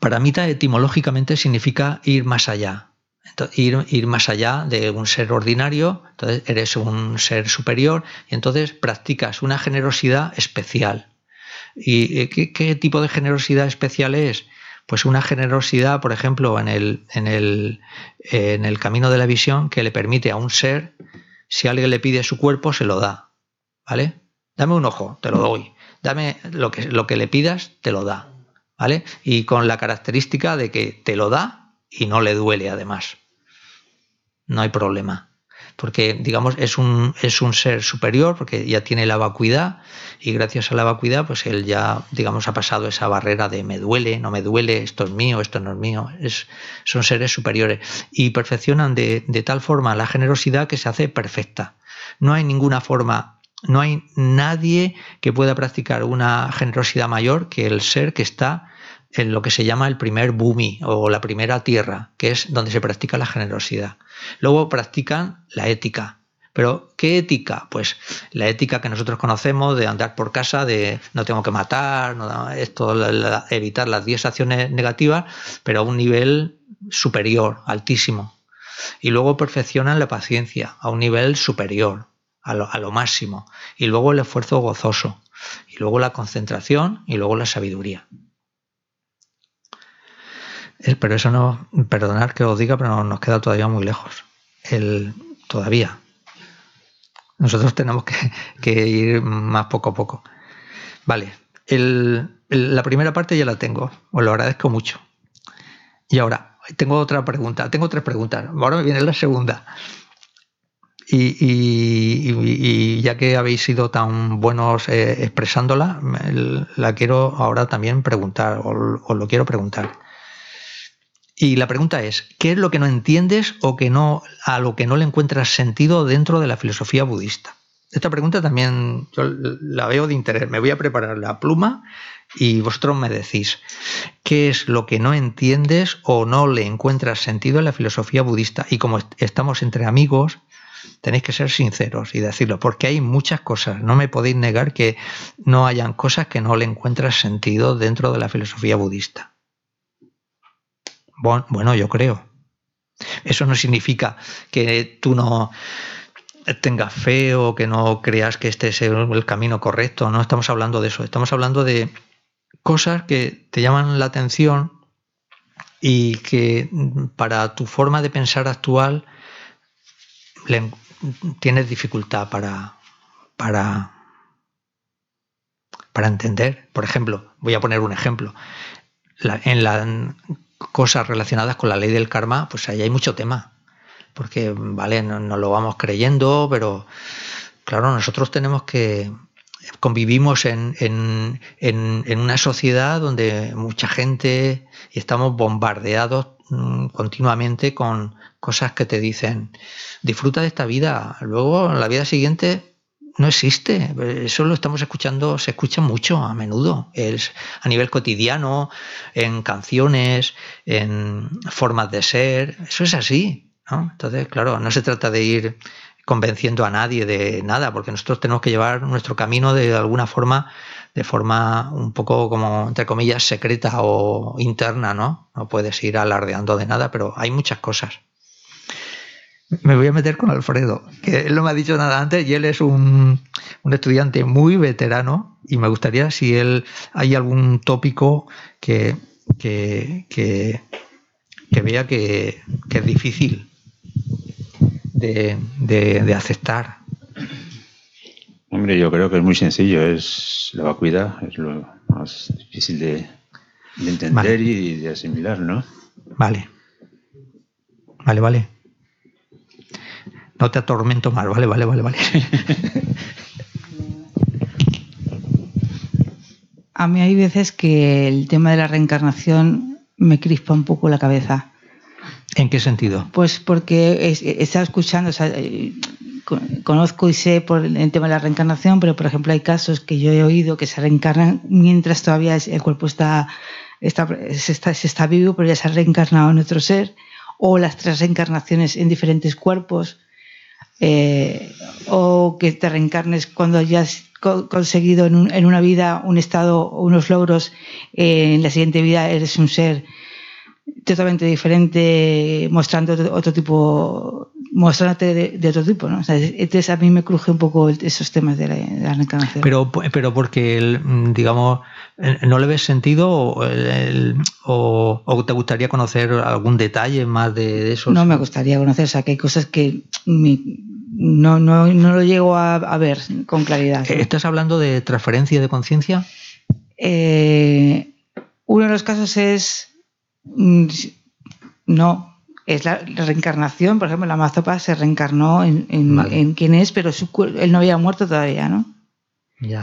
Paramita etimológicamente significa ir más allá. ir, ir, más allá de un ser ordinario, entonces eres un ser superior y entonces practicas una generosidad especial. ¿Y qué, tipo de generosidad especial es? Pues una generosidad, por ejemplo, en el, en, el, en el camino de la visión que le permite a un ser, si alguien le pide su cuerpo, se lo da. ¿Vale? Dame un ojo, te lo doy. Dame lo que, lo que le pidas, te lo da. ¿Vale? Y con la característica de que te lo da y no le duele además. No hay problema porque digamos es un, es un ser superior, porque ya tiene la vacuidad y gracias a la vacuidad pues él ya digamos ha pasado esa barrera de me duele, no me duele, esto es mío, esto no es mío, es, son seres superiores y perfeccionan de, de tal forma la generosidad que se hace perfecta. No hay ninguna forma no hay nadie que pueda practicar una generosidad mayor que el ser que está en lo que se llama el primer bumi o la primera tierra, que es donde se practica la generosidad. Luego practican la ética. Pero, ¿qué ética? Pues la ética que nosotros conocemos de andar por casa, de no tengo que matar, esto, evitar las 10 acciones negativas, pero a un nivel superior, altísimo. Y luego perfeccionan la paciencia a un nivel superior, a lo máximo. Y luego el esfuerzo gozoso. Y luego la concentración y luego la sabiduría. Eh, pero eso no, perdonad que os diga, pero nos queda todavía muy lejos. El, todavía. Nosotros tenemos que, ir más poco a poco. Vale, la primera parte ya la tengo, os lo agradezco mucho. Y ahora, tengo otra pregunta, tengo tres preguntas. Ahora me viene la segunda. Y, ya que habéis sido tan buenos eh, expresándola, la quiero ahora también preguntar, os lo quiero preguntar. Y la pregunta es, ¿qué es lo que no entiendes o que no, a lo que no le encuentras sentido dentro de la filosofía budista? Esta pregunta también yo la veo de interés. Me voy a preparar la pluma y vosotros me decís, ¿qué es lo que no entiendes o no le encuentras sentido en la filosofía budista? Y como estamos entre amigos, tenéis que ser sinceros y decirlo, porque hay muchas cosas. No me podéis negar que no hayan cosas que no le encuentras sentido dentro de la filosofía budista. Bueno, yo creo. eso no significa que tú no tengas fe o que no creas que este es el camino correcto. No estamos hablando de eso. Estamos hablando de cosas que te llaman la atención y que para tu forma de pensar actual tienes dificultad para, para, para entender. Por ejemplo, voy a poner un ejemplo. en las cosas relacionadas con la ley del karma, pues ahí hay mucho tema. Porque, vale, no, lo vamos creyendo, pero claro, nosotros tenemos que convivimos en, en, en, una sociedad donde mucha gente y estamos bombardeados mm, continuamente con cosas que te dicen disfruta de esta vida, luego en la vida siguiente no existe. Eso lo estamos escuchando, se escucha mucho a menudo. Es a nivel cotidiano, en canciones, en formas de ser. Eso es así. ¿no? Entonces, claro, no se trata de ir convenciendo a nadie de nada, porque nosotros tenemos que llevar nuestro camino de alguna forma, de forma un poco como, entre comillas, secreta o interna, ¿no? No puedes ir alardeando de nada, pero hay muchas cosas. Me voy a meter con Alfredo, que él no me ha dicho nada antes y él es un, estudiante muy veterano y me gustaría si él hay algún tópico que, que, que, vea que, que es difícil de, aceptar? Hombre, yo creo que es muy sencillo, es la vacuidad, es lo más difícil de, entender y de asimilar, ¿no? Vale. Vale, vale. No te atormento más, vale, vale, vale, vale. A mí hay veces que el tema de la reencarnación me crispa un poco la cabeza. ¿En qué sentido? Pues porque he estado escuchando, eh, conozco y sé por el tema de la reencarnación, pero por ejemplo hay casos que yo he oído que se reencarnan mientras todavía el cuerpo está, está, se, está, se está vivo, pero ya se ha reencarnado en otro ser, o las tres reencarnaciones en diferentes cuerpos, eh, o que te reencarnes cuando hayas conseguido en, en, una vida un estado, unos logros, eh, en la siguiente vida eres un ser totalmente diferente, mostrando otro tipo, mostrándote de, otro tipo, ¿no? entonces a mí me cruje un poco esos temas de la, reencarnación. Pero, pero porque, digamos, ¿no le ves sentido o, o, te gustaría conocer algún detalle más de, eso? No me gustaría conocer, o sea, que hay cosas que no, no, no, lo llego a, ver con claridad. ¿Estás hablando de transferencia de conciencia? Eh, uno de los casos es Mm, no, es la, reencarnación. Por ejemplo, la Mazopa se reencarnó en, en, quién es, pero él no había muerto todavía, ¿no?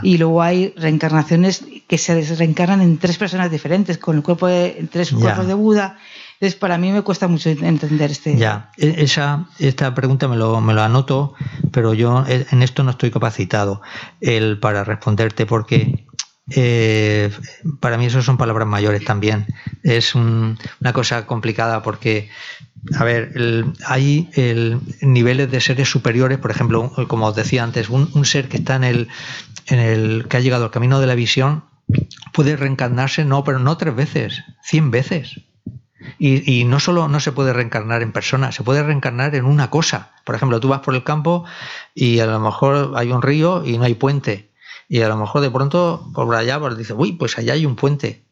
Y luego hay reencarnaciones que se reencarnan en tres personas diferentes, con el cuerpo de tres cuerpos de Buda. Entonces, para mí me cuesta mucho entender este. Ya, e, esa, esta pregunta me lo, me lo anoto, pero yo en esto no estoy capacitado el, para responderte, porque eh, para mí eso son palabras mayores también. Es una cosa complicada porque, a ver, hay niveles de seres superiores, por ejemplo, como os decía antes, un, ser que está en el, en el que ha llegado al camino de la visión puede reencarnarse, no, pero no tres veces, cien veces. Y, y, no solo no se puede reencarnar en persona, se puede reencarnar en una cosa. Por ejemplo, tú vas por el campo y a lo mejor hay un río y no hay puente y a lo mejor de pronto por allá pues dice, uy, pues allá hay un puente.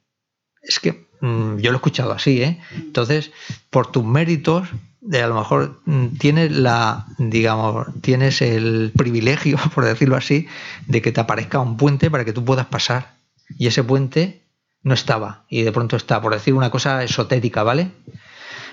Es que mm, yo lo he escuchado así, ¿eh? Entonces, por tus méritos, de a lo mejor mm, tienes la, digamos, tienes el privilegio, *laughs* por decirlo así, de que te aparezca un puente para que tú puedas pasar. Y ese puente no estaba, y de pronto está, por decir una cosa esotérica, ¿vale?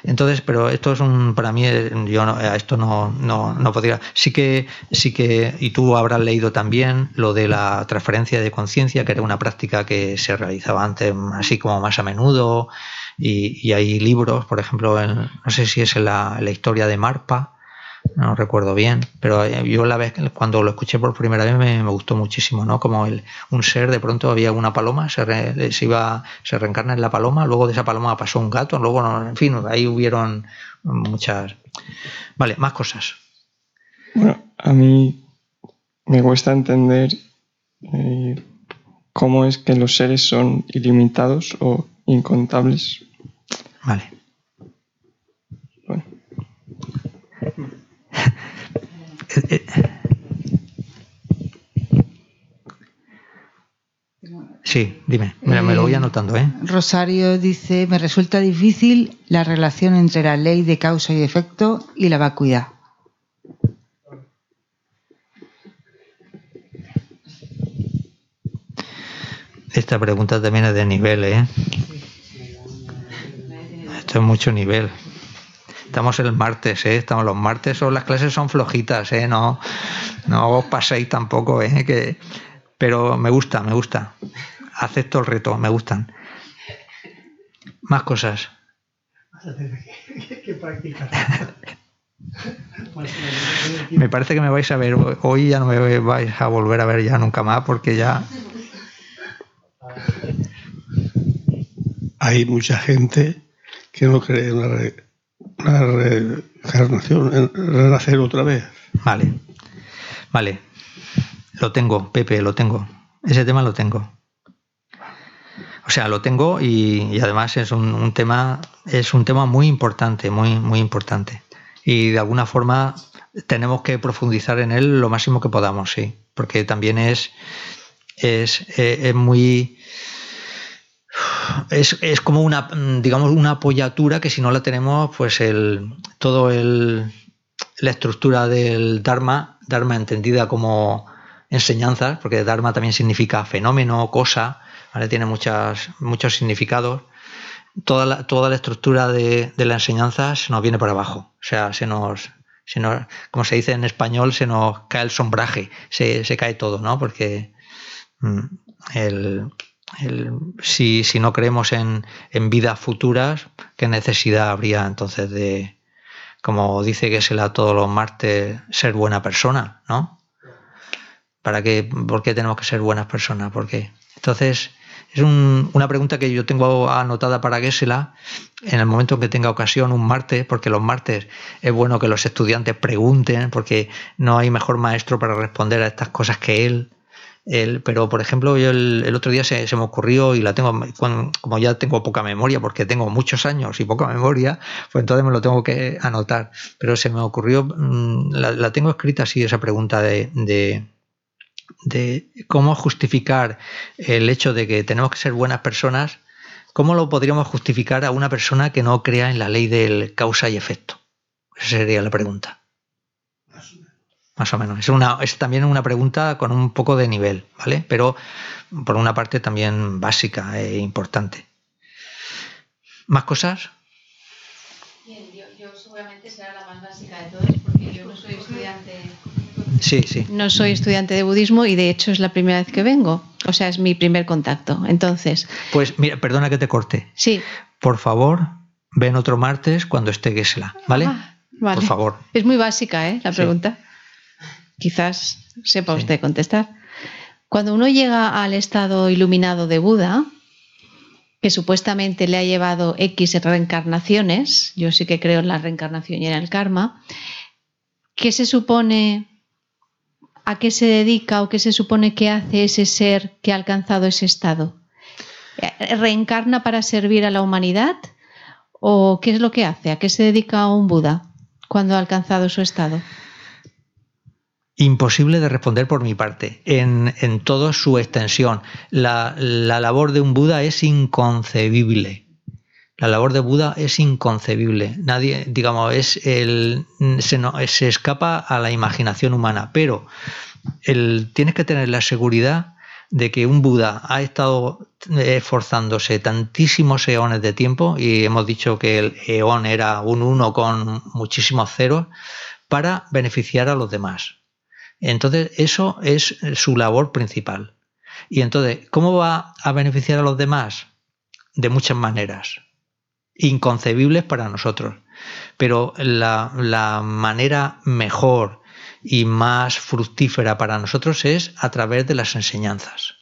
Entonces, pero esto es un, para mí, yo no, a esto no, no, no podría. Sí que, sí que, y tú habrás leído también lo de la transferencia de conciencia, que era una práctica que se realizaba antes así como más a menudo, y, hay libros, por ejemplo, no sé si es la, la historia de Marpa, no recuerdo bien, pero eh, yo la vez cuando lo escuché por primera vez me, gustó muchísimo, ¿no? Como el, un ser, de pronto había una paloma, se, se, iba, se reencarna en la paloma, luego de esa paloma pasó un gato, luego, en fin, ahí hubieron muchas... Vale, más cosas. Bueno, a mí me cuesta entender eh, cómo es que los seres son ilimitados o incontables. Vale. Sí, dime, me lo voy eh, anotando. ¿eh? Rosario dice, me resulta difícil la relación entre la ley de causa y efecto y la vacuidad. Esta pregunta también es de nivel, ¿eh? Esto es mucho nivel. Estamos el martes, ¿eh? Estamos los martes o las clases son flojitas, ¿eh? No, no os paséis tampoco, ¿eh? Que, pero me gusta, me gusta. Acepto el reto, me gustan. Más cosas. *laughs* *laughs* me parece que me vais a ver hoy ya no me vais a volver a ver ya nunca más porque ya hay mucha gente que no cree en la, reencarnación, en renacer otra vez. Vale, vale. Lo tengo, Pepe, lo tengo. Ese tema lo tengo. O sea, lo tengo y, además es un, tema es un tema muy importante, muy muy importante. Y de alguna forma tenemos que profundizar en él lo máximo que podamos, sí, porque también es es, eh, es muy es, es, como una, digamos, una apoyatura que si no la tenemos, pues el, todo el, la estructura del Dharma, Dharma entendida como enseñanzas, porque Dharma también significa fenómeno, cosa, ¿vale? tiene muchas, muchos significados. Toda la, toda la estructura de, de, la enseñanza se nos viene para abajo, o sea, se nos, se nos, como se dice en español, se nos cae el sombraje, se, se cae todo, ¿no? Porque mm, el, si, no creemos en, en, vidas futuras, ¿qué necesidad habría entonces de, como dice que se a todos los martes, ser buena persona, ¿no? ¿Para qué? ¿Por qué tenemos que ser buenas personas? ¿Por qué? Entonces, es un, una pregunta que yo tengo anotada para Gesela en el momento en que tenga ocasión, un martes, porque los martes es bueno que los estudiantes pregunten, porque no hay mejor maestro para responder a estas cosas que él pero, por ejemplo, yo el, otro día se, me ocurrió y la tengo, como ya tengo poca memoria, porque tengo muchos años y poca memoria, pues entonces me lo tengo que anotar. Pero se me ocurrió, mm, la, tengo escrita así, esa pregunta de, de, de, cómo justificar el hecho de que tenemos que ser buenas personas, cómo lo podríamos justificar a una persona que no crea en la ley del causa y efecto. Esa sería la pregunta más o menos. Es, una, es también una pregunta con un poco de nivel, ¿vale? Pero por una parte también básica e importante. ¿Más cosas? Bien, yo, yo seguramente será la más básica de todas porque yo no soy estudiante. Sí, sí. No soy estudiante de budismo y de hecho es la primera vez que vengo. O sea, es mi primer contacto. Entonces. Pues mira, perdona que te corte. Sí. Por favor, ven otro martes cuando esté Gesla, ¿vale? Ah, vale. Por favor. Es muy básica, ¿eh? La pregunta. Quizás sepa usted contestar. Cuando uno llega al estado iluminado de Buda, que supuestamente le ha llevado X reencarnaciones, yo sí que creo en la reencarnación y en el karma, ¿qué se supone, a qué se dedica o qué se supone que hace ese ser que ha alcanzado ese estado? ¿Reencarna para servir a la humanidad? ¿O qué es lo que hace? ¿A qué se dedica un Buda cuando ha alcanzado su estado? Imposible de responder por mi parte, en, en toda su extensión. La, la, labor de un Buda es inconcebible. La labor de Buda es inconcebible. Nadie, digamos, es el, se, no, se escapa a la imaginación humana, pero el, tienes que tener la seguridad de que un Buda ha estado esforzándose tantísimos eones de tiempo, y hemos dicho que el eón era un uno con muchísimos ceros, para beneficiar a los demás. Entonces, eso es su labor principal. Y entonces, ¿cómo va a beneficiar a los demás? De muchas maneras, inconcebibles para nosotros. Pero la, la manera mejor y más fructífera para nosotros es a través de las enseñanzas.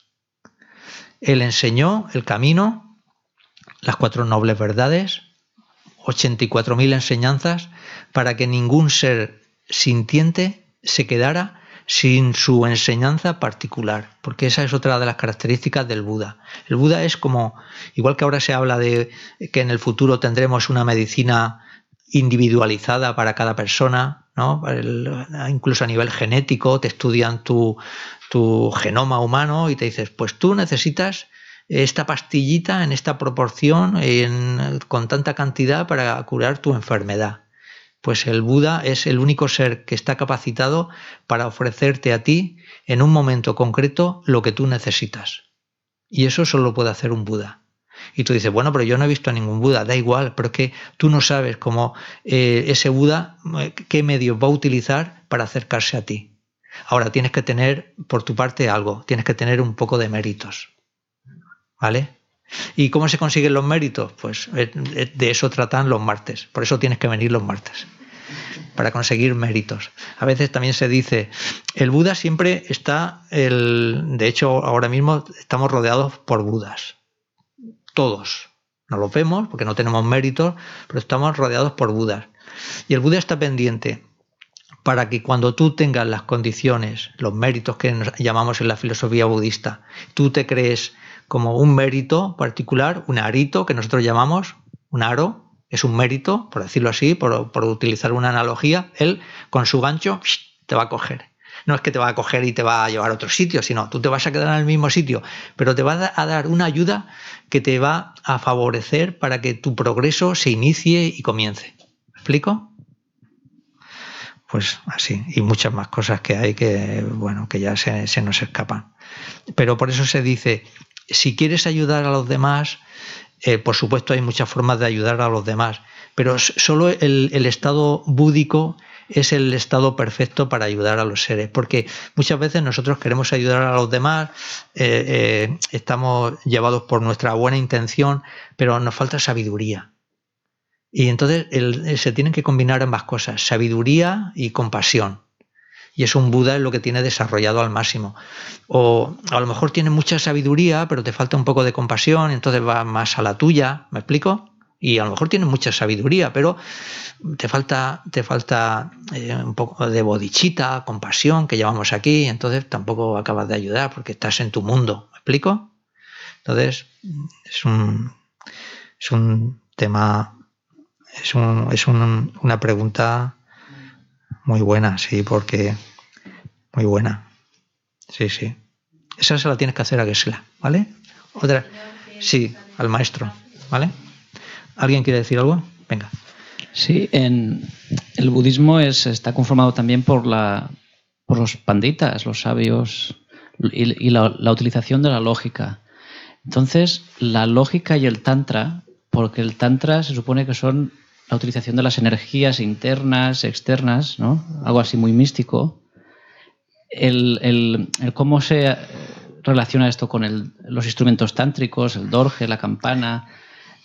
Él enseñó el camino, las cuatro nobles verdades, 84.000 enseñanzas para que ningún ser sintiente se quedara sin su enseñanza particular, porque esa es otra de las características del Buda. El Buda es como, igual que ahora se habla de que en el futuro tendremos una medicina individualizada para cada persona, ¿no? incluso a nivel genético, te estudian tu, tu genoma humano y te dices, pues tú necesitas esta pastillita en esta proporción, con tanta cantidad para curar tu enfermedad. Pues el Buda es el único ser que está capacitado para ofrecerte a ti en un momento concreto lo que tú necesitas. Y eso solo puede hacer un Buda. Y tú dices, bueno, pero yo no he visto a ningún Buda, da igual, pero es que tú no sabes cómo eh, ese Buda, eh, qué medios va a utilizar para acercarse a ti. Ahora tienes que tener por tu parte algo, tienes que tener un poco de méritos. ¿Vale? ¿Y cómo se consiguen los méritos? Pues eh, de eso tratan los martes, por eso tienes que venir los martes para conseguir méritos. A veces también se dice, el Buda siempre está, el, de hecho ahora mismo estamos rodeados por Budas, todos. No lo vemos porque no tenemos méritos, pero estamos rodeados por Budas. Y el Buda está pendiente para que cuando tú tengas las condiciones, los méritos que llamamos en la filosofía budista, tú te crees como un mérito particular, un arito que nosotros llamamos, un aro, es un mérito, por decirlo así, por, utilizar una analogía, él con su gancho te va a coger no es que te va a coger y te va a llevar a otro sitio, sino tú te vas a quedar en el mismo sitio, pero te va a dar una ayuda que te va a favorecer para que tu progreso se inicie y comience. ¿Me explico? Pues así, y muchas más cosas que hay que, bueno, que ya se, nos escapan. Pero por eso se dice, si quieres ayudar a los demás, eh, por supuesto hay muchas formas de ayudar a los demás, pero solo el, estado búdico es el estado perfecto para ayudar a los seres, porque muchas veces nosotros queremos ayudar a los demás, eh, eh, estamos llevados por nuestra buena intención, pero nos falta sabiduría. Y entonces se tienen que combinar ambas cosas, sabiduría y compasión. Y es un Buda lo que tiene desarrollado al máximo. O a lo mejor tiene mucha sabiduría, pero te falta un poco de compasión, entonces va más a la tuya. ¿Me explico? y a lo mejor tienes mucha sabiduría, pero te falta, te falta eh, un poco de bodichita, compasión que llevamos aquí, entonces tampoco acabas de ayudar porque estás en tu mundo. ¿Me explico? Entonces, es un, es un tema, es, un, es una pregunta muy buena, sí, porque muy buena. Sí, sí. Esa se la tienes que hacer a Gesla, ¿vale? Otra, sí, al maestro, ¿vale? ¿Alguien quiere decir algo? Venga. Sí, en el budismo es, está conformado también por, la, por los panditas, los sabios, y, la, utilización de la lógica. Entonces, la lógica y el tantra, porque el tantra se supone que son la utilización de las energías internas, externas, ¿no? algo así muy místico. El, cómo se relaciona esto con los instrumentos tántricos, el dorje, la campana,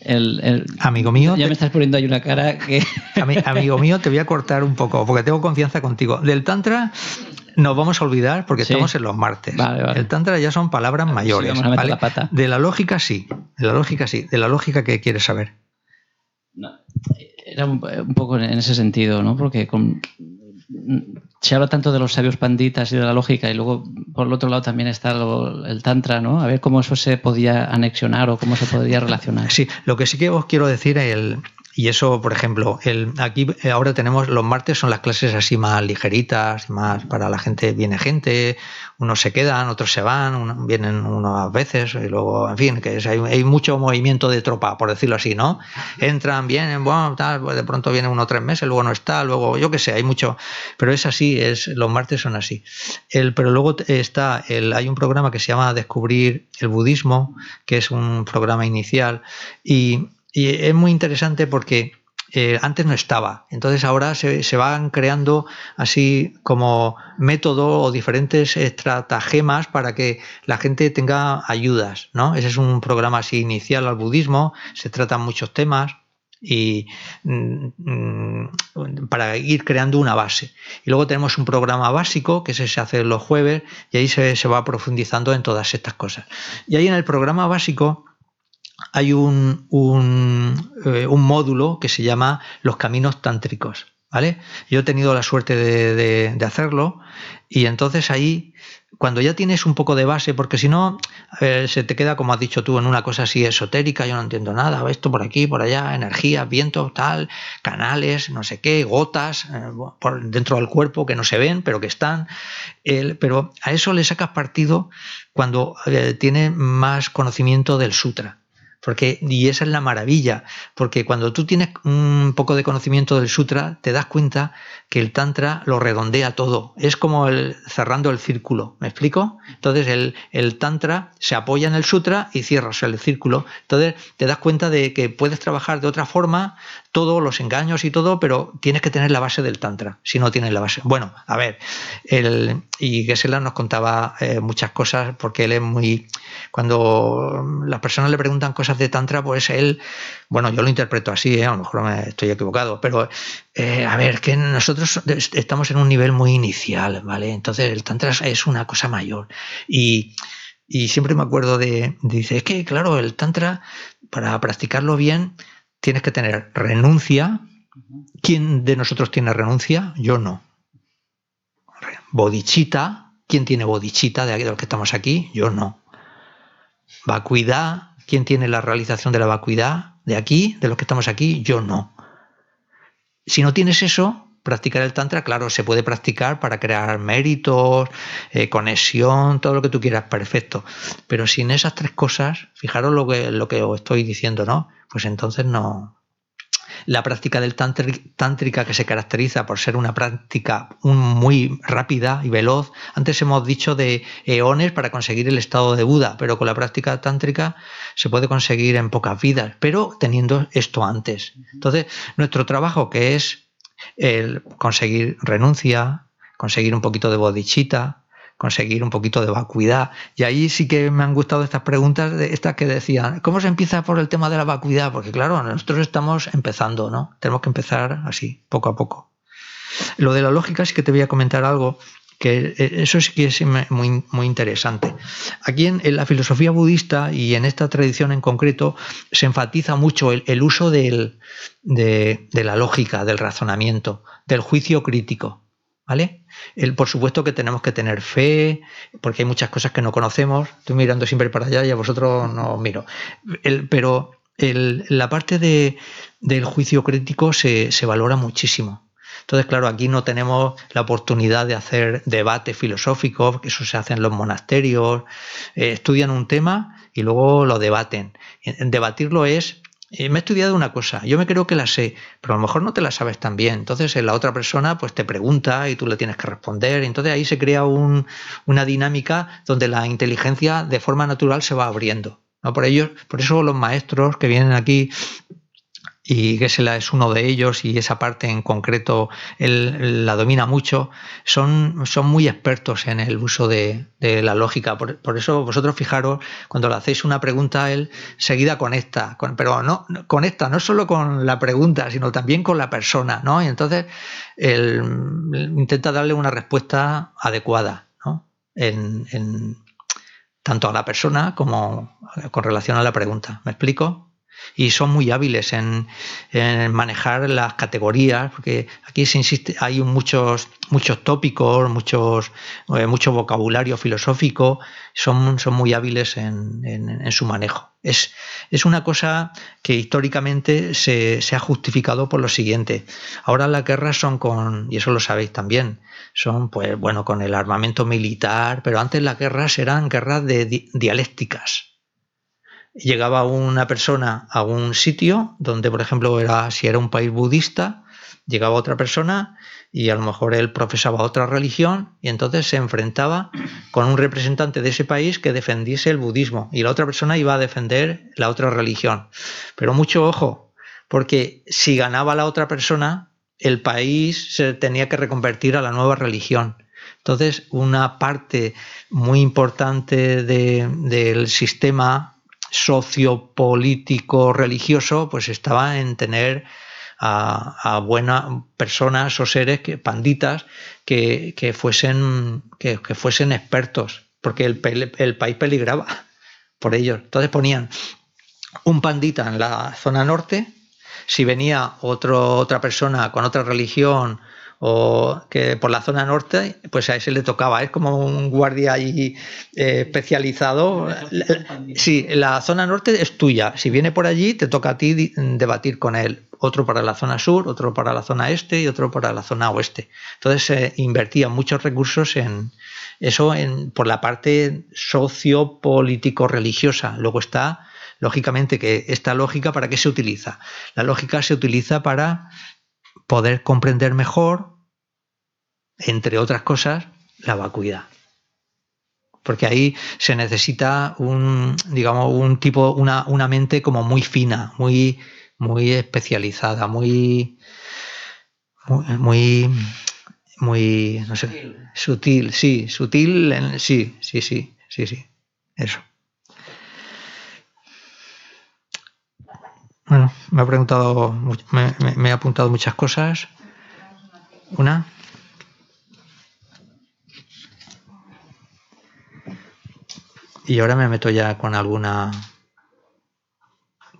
el, amigo mío. Ya me estás poniendo ahí una cara que. *laughs* amigo mío, te voy a cortar un poco porque tengo confianza contigo. Del Tantra nos vamos a olvidar porque estamos en los martes. El Tantra ya son palabras mayores. De la lógica sí. De la lógica sí. De la lógica que quieres saber. Era un, poco en ese sentido, ¿no? Porque con, se habla tanto de los sabios panditas y de la lógica, y luego por el otro lado también está el Tantra, ¿no? A ver cómo eso se podía anexionar o cómo se podría relacionar. Sí, lo que sí que os quiero decir, el, y eso, por ejemplo, el, aquí eh, ahora tenemos los martes son las clases así más ligeritas, más para la gente, viene gente, unos se quedan, otros se van, vienen unas veces y luego, en fin, que hay, mucho movimiento de tropa, por decirlo así, ¿no? Entran, vienen, bueno, pues de pronto viene uno tres meses, luego no está, luego yo qué sé, hay mucho, pero es así, es los martes son así. El, pero luego está, el, hay un programa que se llama Descubrir el Budismo, que es un programa inicial y y es muy interesante porque eh, antes no estaba. Entonces ahora se, van creando así como método o diferentes estratagemas para que la gente tenga ayudas. ¿no? Ese es un programa así inicial al budismo, se tratan muchos temas y mm, mm, para ir creando una base. Y luego tenemos un programa básico que se hace los jueves y ahí se, se va profundizando en todas estas cosas. Y ahí en el programa básico hay un, eh, un, módulo que se llama Los Caminos Tántricos. ¿vale? Yo he tenido la suerte de, hacerlo y entonces ahí, cuando ya tienes un poco de base, porque si no, se te queda, como has dicho tú, en una cosa así esotérica, yo no entiendo nada, esto por aquí, por allá, energía, viento, tal, canales, no sé qué, gotas eh, dentro del cuerpo que no se ven, pero que están. pero a eso le sacas partido cuando eh, tienes más conocimiento del sutra. Porque, y esa es la maravilla, porque cuando tú tienes un poco de conocimiento del sutra, te das cuenta que el tantra lo redondea todo. Es como el cerrando el círculo, ¿me explico? Entonces el, el tantra se apoya en el sutra y cierras el círculo. Entonces te das cuenta de que puedes trabajar de otra forma, todos los engaños y todo, pero tienes que tener la base del tantra, si no tienes la base. Bueno, a ver, el, y Gesela nos contaba eh, muchas cosas porque él es muy... Cuando las personas le preguntan cosas de tantra, pues él, bueno, yo lo interpreto así, ¿eh? a lo mejor me estoy equivocado, pero eh, a ver, que nosotros estamos en un nivel muy inicial, ¿vale? Entonces el tantra es una cosa mayor. Y, siempre me acuerdo de, dice, es que claro, el tantra, para practicarlo bien, tienes que tener renuncia. ¿Quién de nosotros tiene renuncia? Yo no. Bodichita. ¿Quién tiene bodichita de, aquí, de los que estamos aquí? Yo no. Vacuidad. ¿Quién tiene la realización de la vacuidad de aquí, de los que estamos aquí? Yo no. Si no tienes eso, practicar el tantra, claro, se puede practicar para crear méritos, eh, conexión, todo lo que tú quieras, perfecto. Pero sin esas tres cosas, fijaros lo que, lo que os estoy diciendo, ¿no? Pues entonces no, la práctica del tántrica que se caracteriza por ser una práctica muy rápida y veloz. Antes hemos dicho de eones para conseguir el estado de Buda, pero con la práctica tántrica se puede conseguir en pocas vidas, pero teniendo esto antes. Entonces, nuestro trabajo que es el conseguir renuncia, conseguir un poquito de bodichita, conseguir un poquito de vacuidad. Y ahí sí que me han gustado estas preguntas, estas que decían, ¿cómo se empieza por el tema de la vacuidad? Porque claro, nosotros estamos empezando, ¿no? Tenemos que empezar así, poco a poco. Lo de la lógica sí que te voy a comentar algo que e, eso sí que es muy, muy interesante. Aquí en, la filosofía budista y en esta tradición en concreto se enfatiza mucho el, uso de, de la lógica, del razonamiento, del juicio crítico. ¿Vale? El, por supuesto que tenemos que tener fe, porque hay muchas cosas que no conocemos. Estoy mirando siempre para allá y a vosotros no os miro. pero la parte de, del juicio crítico se, valora muchísimo. Entonces, claro, aquí no tenemos la oportunidad de hacer debate filosófico, que eso se hace en los monasterios. Eh, estudian un tema y luego lo debaten. Debatirlo es me he estudiado una cosa, yo me creo que la sé, pero a lo mejor no te la sabes tan bien. Entonces la otra persona pues te pregunta y tú le tienes que responder. Entonces ahí se crea una dinámica donde la inteligencia de forma natural se va abriendo. Por, ello, por eso los maestros que vienen aquí y Gesela es uno de ellos y esa parte en concreto él, la domina mucho, son, son muy expertos en el uso de, la lógica. Por, eso vosotros fijaros, cuando le hacéis una pregunta, él seguida conecta, pero no conecta no solo con la pregunta, sino también con la persona, ¿no? Y entonces él intenta darle una respuesta adecuada, ¿no? en, tanto a la persona como con relación a la pregunta. ¿Me explico? Y son muy hábiles en, manejar las categorías, porque aquí se insiste, hay muchos, muchos tópicos, muchos, eh, mucho vocabulario filosófico, son, son muy hábiles en, su manejo. Es, es, una cosa que históricamente se, se, ha justificado por lo siguiente. Ahora las guerras son con, y eso lo sabéis también, son pues bueno con el armamento militar, pero antes las guerras eran guerras de dialécticas llegaba una persona a un sitio donde, por ejemplo, era, si era un país budista, llegaba otra persona y a lo mejor él profesaba otra religión y entonces se enfrentaba con un representante de ese país que defendiese el budismo y la otra persona iba a defender la otra religión. Pero mucho ojo, porque si ganaba la otra persona, el país se tenía que reconvertir a la nueva religión. Entonces, una parte muy importante del sistema sociopolítico religioso pues estaba en tener a, buenas personas o seres que, panditas que, fuesen que, fuesen expertos porque el, el país peligraba por ellos entonces ponían un pandita en la zona norte si venía otro, otra persona con otra religión o que por la zona norte, pues a ese le tocaba, es como un guardia allí eh, especializado. Sí, la zona norte es tuya, si viene por allí te toca a ti debatir con él, otro para la zona sur, otro para la zona este y otro para la zona oeste. Entonces se invertían muchos recursos en eso en, por la parte sociopolítico-religiosa. Luego está, lógicamente, que esta lógica, ¿para qué se utiliza? La lógica se utiliza para poder comprender mejor, entre otras cosas, la vacuidad. Porque ahí se necesita un, digamos, un tipo, una, una mente como muy fina, muy, muy especializada, muy, muy, muy, no sé, sutil, sí, sutil, sí, sí, sí, sí, sí, eso. Bueno, me ha preguntado, me, ha apuntado muchas cosas. Una. Y ahora me meto ya con alguna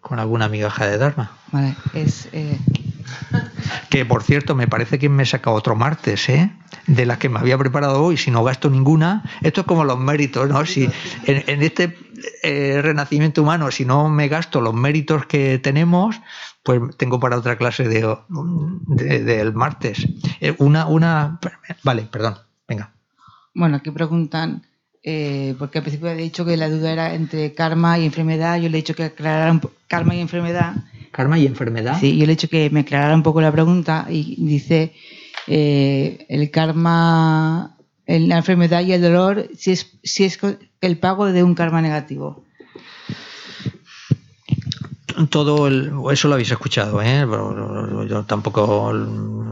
con alguna migaja de Dharma. Vale, es eh, que por cierto, me parece que me saca otro martes, ¿eh? de las que me había preparado hoy, si no gasto ninguna. Esto es como los méritos, ¿no? Si en, este eh, renacimiento humano, si no me gasto los méritos que tenemos, pues tengo para otra clase de, del martes. Eh, una, una. Vale, perdón, venga. Bueno, aquí preguntan. Eh, porque al principio he dicho que la duda era entre karma y enfermedad, yo le he dicho que aclararan karma y enfermedad, karma y enfermedad. Sí, yo le he hecho que me aclarara un poco la pregunta y dice eh, el karma, la enfermedad y el dolor, si es, si es el pago de un karma negativo. Todo eso lo habéis escuchado, ¿eh? yo tampoco,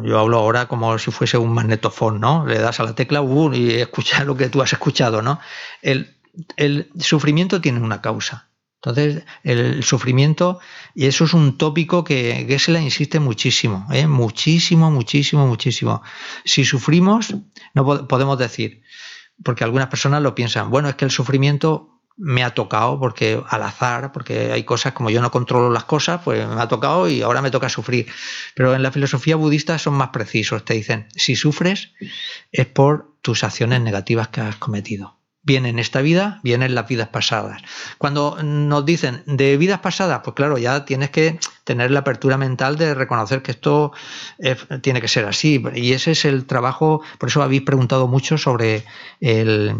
yo hablo ahora como si fuese un magnetofón, ¿no? Le das a la tecla uh, y escuchas lo que tú has escuchado, ¿no? El, el sufrimiento tiene una causa entonces, el sufrimiento, y eso es un tópico que Gessler insiste muchísimo, ¿eh? muchísimo, muchísimo, muchísimo. Si sufrimos, no podemos decir, porque algunas personas lo piensan, bueno, es que el sufrimiento me ha tocado porque al azar, porque hay cosas como yo no controlo las cosas, pues me ha tocado y ahora me toca sufrir. Pero en la filosofía budista son más precisos, te dicen, si sufres es por tus acciones negativas que has cometido viene en esta vida, viene en las vidas pasadas. Cuando nos dicen de vidas pasadas, pues claro, ya tienes que tener la apertura mental de reconocer que esto tiene que ser así. Y ese es el trabajo, por eso habéis preguntado mucho sobre el,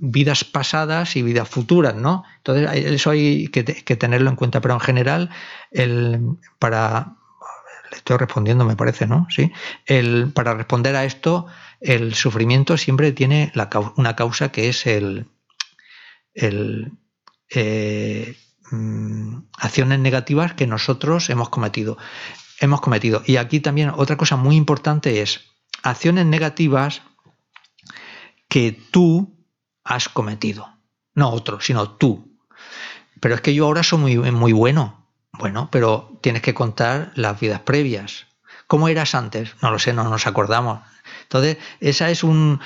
vidas pasadas y vidas futuras, ¿no? Entonces, eso hay que, tenerlo en cuenta. Pero en general, el, para le estoy respondiendo, me parece, ¿no? Sí. El, para responder a esto, el sufrimiento siempre tiene una causa que es el, eh, mm, acciones negativas que nosotros hemos cometido. Hemos cometido. Y aquí también otra cosa muy importante es acciones negativas que tú has cometido. No otro, sino tú. Pero es que yo ahora soy muy, muy bueno. Bueno, pero tienes que contar las vidas previas. ¿Cómo eras antes? No lo sé, no nos acordamos. Entonces, esa es un,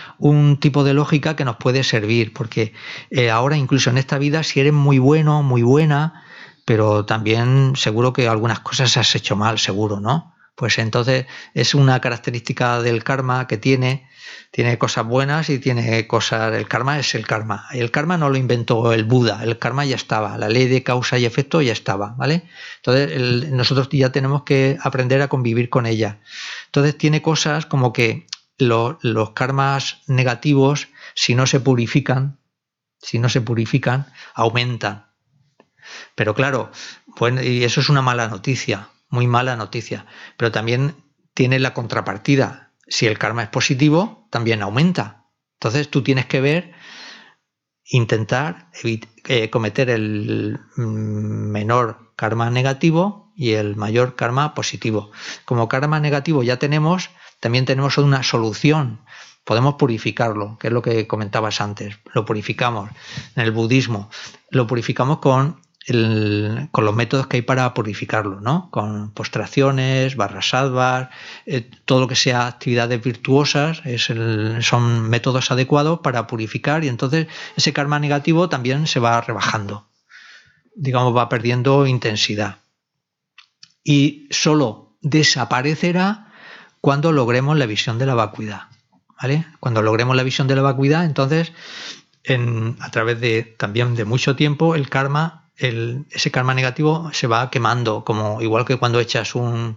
tipo de lógica que nos puede servir, porque eh, ahora incluso en esta vida, si eres muy bueno, muy buena, pero también seguro que algunas cosas has hecho mal, seguro, ¿no? Pues entonces es una característica del karma que tiene, tiene cosas buenas y tiene cosas, el karma es el karma. El karma no lo inventó el Buda, el karma ya estaba, la ley de causa y efecto ya estaba, ¿vale? Entonces nosotros ya tenemos que aprender a convivir con ella. Entonces tiene cosas como que los karmas negativos, si no se purifican, si no se purifican, aumentan. Pero claro, bueno, y eso es una mala noticia, muy mala noticia. Pero también tiene la contrapartida. Si el karma es positivo, también aumenta. Entonces tú tienes que ver, intentar eh, cometer el mm, menor karma negativo y el mayor karma positivo. Como karma negativo ya tenemos, también tenemos una solución. Podemos purificarlo, que es lo que comentabas antes. Lo purificamos en el budismo. Lo purificamos con, con los métodos que hay para purificarlo, ¿no? Con postraciones, barras eh, todo lo que sea actividades virtuosas es son métodos adecuados para purificar y entonces ese karma negativo también se va rebajando. digamos, va perdiendo intensidad. Y solo desaparecerá cuando logremos la visión de la vacuidad. ¿vale? Cuando logremos la visión de la vacuidad, entonces, a través de también de mucho tiempo, el karma, ese karma negativo se va quemando, como igual que cuando echas un,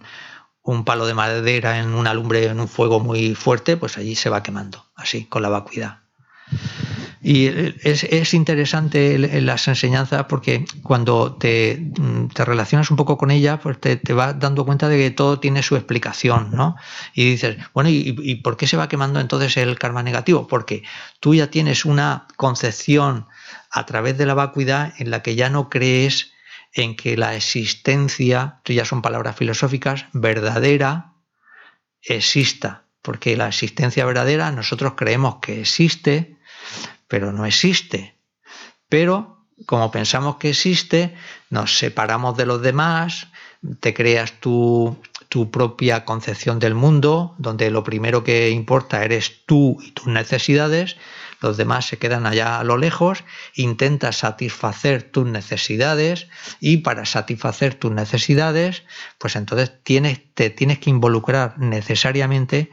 un palo de madera en una lumbre, en un fuego muy fuerte, pues allí se va quemando, así, con la vacuidad. Y es, interesante las enseñanzas porque cuando te, relacionas un poco con ella, pues te, vas dando cuenta de que todo tiene su explicación, ¿no? Y dices, bueno, ¿y, ¿y, por qué se va quemando entonces el karma negativo? Porque tú ya tienes una concepción a través de la vacuidad en la que ya no crees en que la existencia, esto ya son palabras filosóficas, verdadera, exista. Porque la existencia verdadera nosotros creemos que existe, pero no existe. Pero como pensamos que existe, nos separamos de los demás, te creas tu, tu propia concepción del mundo, donde lo primero que importa eres tú y tus necesidades, los demás se quedan allá a lo lejos, intentas satisfacer tus necesidades y para satisfacer tus necesidades, pues entonces tienes, te tienes que involucrar necesariamente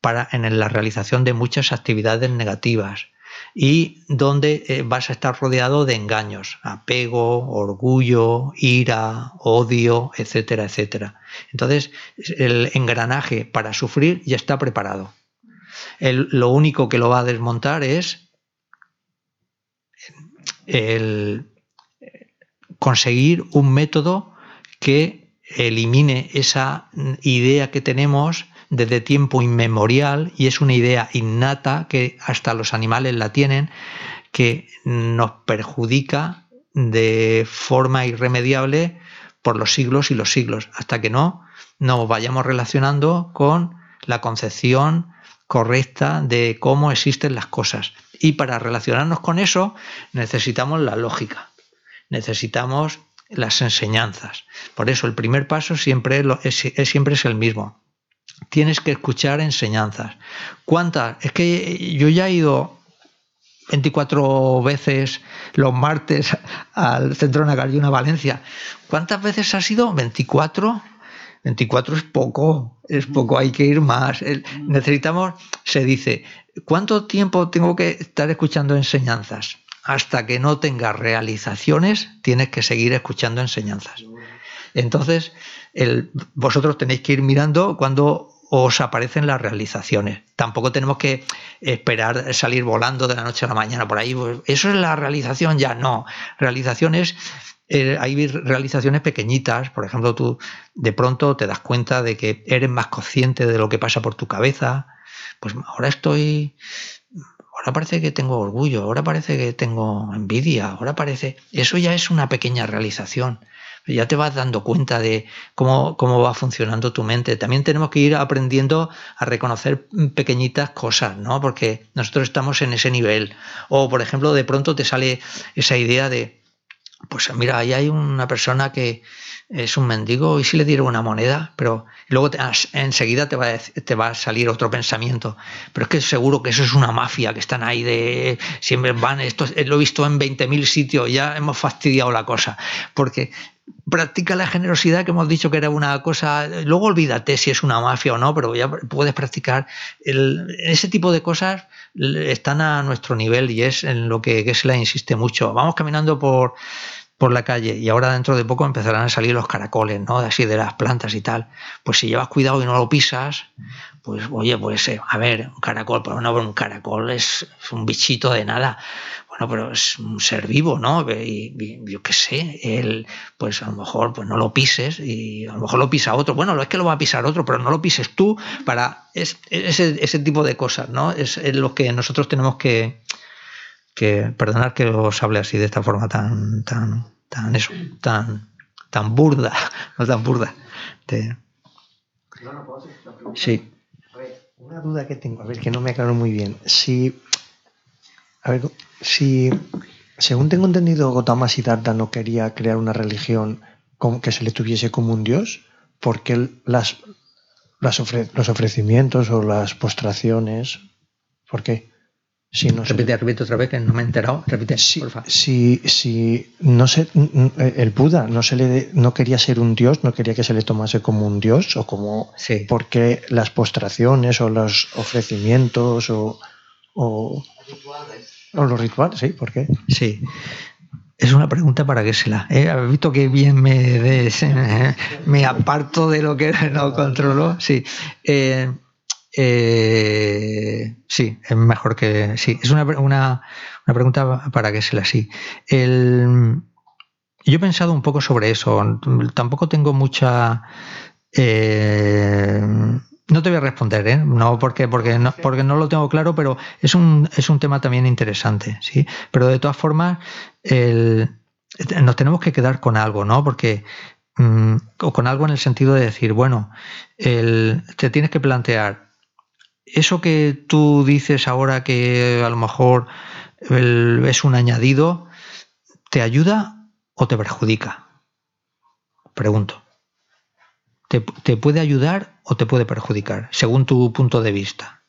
para, en la realización de muchas actividades negativas y donde eh, vas a estar rodeado de engaños, apego, orgullo, ira, odio, etcétera, etcétera. Entonces, el engranaje para sufrir ya está preparado lo único que lo va a desmontar es el conseguir un método que elimine esa idea que tenemos desde tiempo inmemorial y es una idea innata que hasta los animales la tienen que nos perjudica de forma irremediable por los siglos y los siglos, hasta que no nos vayamos relacionando con la concepción correcta de cómo existen las cosas. Y para relacionarnos con eso necesitamos la lógica, necesitamos las enseñanzas. Por eso el primer paso siempre es, siempre es el mismo. Tienes que escuchar enseñanzas. ¿Cuántas? Es que yo ya he ido 24 veces los martes al Centro Nagariuna Valencia. ¿Cuántas veces ha sido? 24. 24 es poco, es poco, hay que ir más. Necesitamos, se dice, ¿cuánto tiempo tengo que estar escuchando enseñanzas? Hasta que no tengas realizaciones, tienes que seguir escuchando enseñanzas. Entonces, vosotros tenéis que ir mirando cuando os aparecen las realizaciones. Tampoco tenemos que esperar salir volando de la noche a la mañana por ahí. Pues, eso es la realización ya, no. Realizaciones eh, hay realizaciones pequeñitas, por ejemplo, tú de pronto te das cuenta de que eres más consciente de lo que pasa por tu cabeza, pues ahora estoy, ahora parece que tengo orgullo, ahora parece que tengo envidia, ahora parece, eso ya es una pequeña realización. Ya te vas dando cuenta de cómo, cómo va funcionando tu mente. También tenemos que ir aprendiendo a reconocer pequeñitas cosas, ¿no? Porque nosotros estamos en ese nivel. O, por ejemplo, de pronto te sale esa idea de, pues mira, ahí hay una persona que es un mendigo y si le diera una moneda, pero luego enseguida te va, a, te va a salir otro pensamiento. Pero es que seguro que eso es una mafia, que están ahí de... Siempre van, esto lo he visto en 20.000 sitios, ya hemos fastidiado la cosa. Porque practica la generosidad que hemos dicho que era una cosa, luego olvídate si es una mafia o no, pero ya puedes practicar ese tipo de cosas están a nuestro nivel y es en lo que Gesla insiste mucho. Vamos caminando por, por la calle y ahora dentro de poco empezarán a salir los caracoles, ¿no? Así de las plantas y tal. Pues si llevas cuidado y no lo pisas, pues oye, pues eh, a ver, un caracol, pero no, un caracol es, un bichito de nada. Bueno, pero es un ser vivo, ¿no? Y, yo qué sé, él, pues a lo mejor pues no lo pises y a lo mejor lo pisa otro. Bueno, no es que lo va a pisar otro, pero no lo pises tú para es, ese, ese tipo de cosas, ¿no? Es, es lo que nosotros tenemos que, que perdonar que os hable así de esta forma tan, tan, tan eso, tan, tan burda, *laughs* no tan burda. Sí. una duda que tengo, a ver, que no me aclaro muy bien. Si, a ver, si, según tengo entendido, Gotama Siddhartha no quería crear una religión que se le tuviese como un dios, porque las, las los ofrecimientos o las postraciones, ¿por qué? Si no repite, repite otra vez que no me he enterado. Repite, si, Si, si no sé, el Buda no se le no quería ser un dios, no quería que se le tomase como un dios o como sí. porque las postraciones o los ofrecimientos o, o, o los rituales, sí, ¿por qué? Sí. Es una pregunta para que se la. ¿eh? ¿Habéis visto que bien me, des, eh? me aparto de lo que no controlo? Sí. Eh, eh, sí, es mejor que. Sí, es una, una, una pregunta para que sea así. El, yo he pensado un poco sobre eso. Tampoco tengo mucha. No te voy a responder, ¿eh? No porque, porque, no, porque no lo tengo claro, pero es un, es un tema también interesante, ¿sí? Pero de todas formas, el, nos tenemos que quedar con algo, ¿no? Porque mm, o con algo en el sentido de decir, bueno, el, te tienes que plantear eso que tú dices ahora que a lo mejor es un añadido, ¿te ayuda o te perjudica? Pregunto. ¿Te, puede ayudar o te puede perjudicar, según tu punto de vista?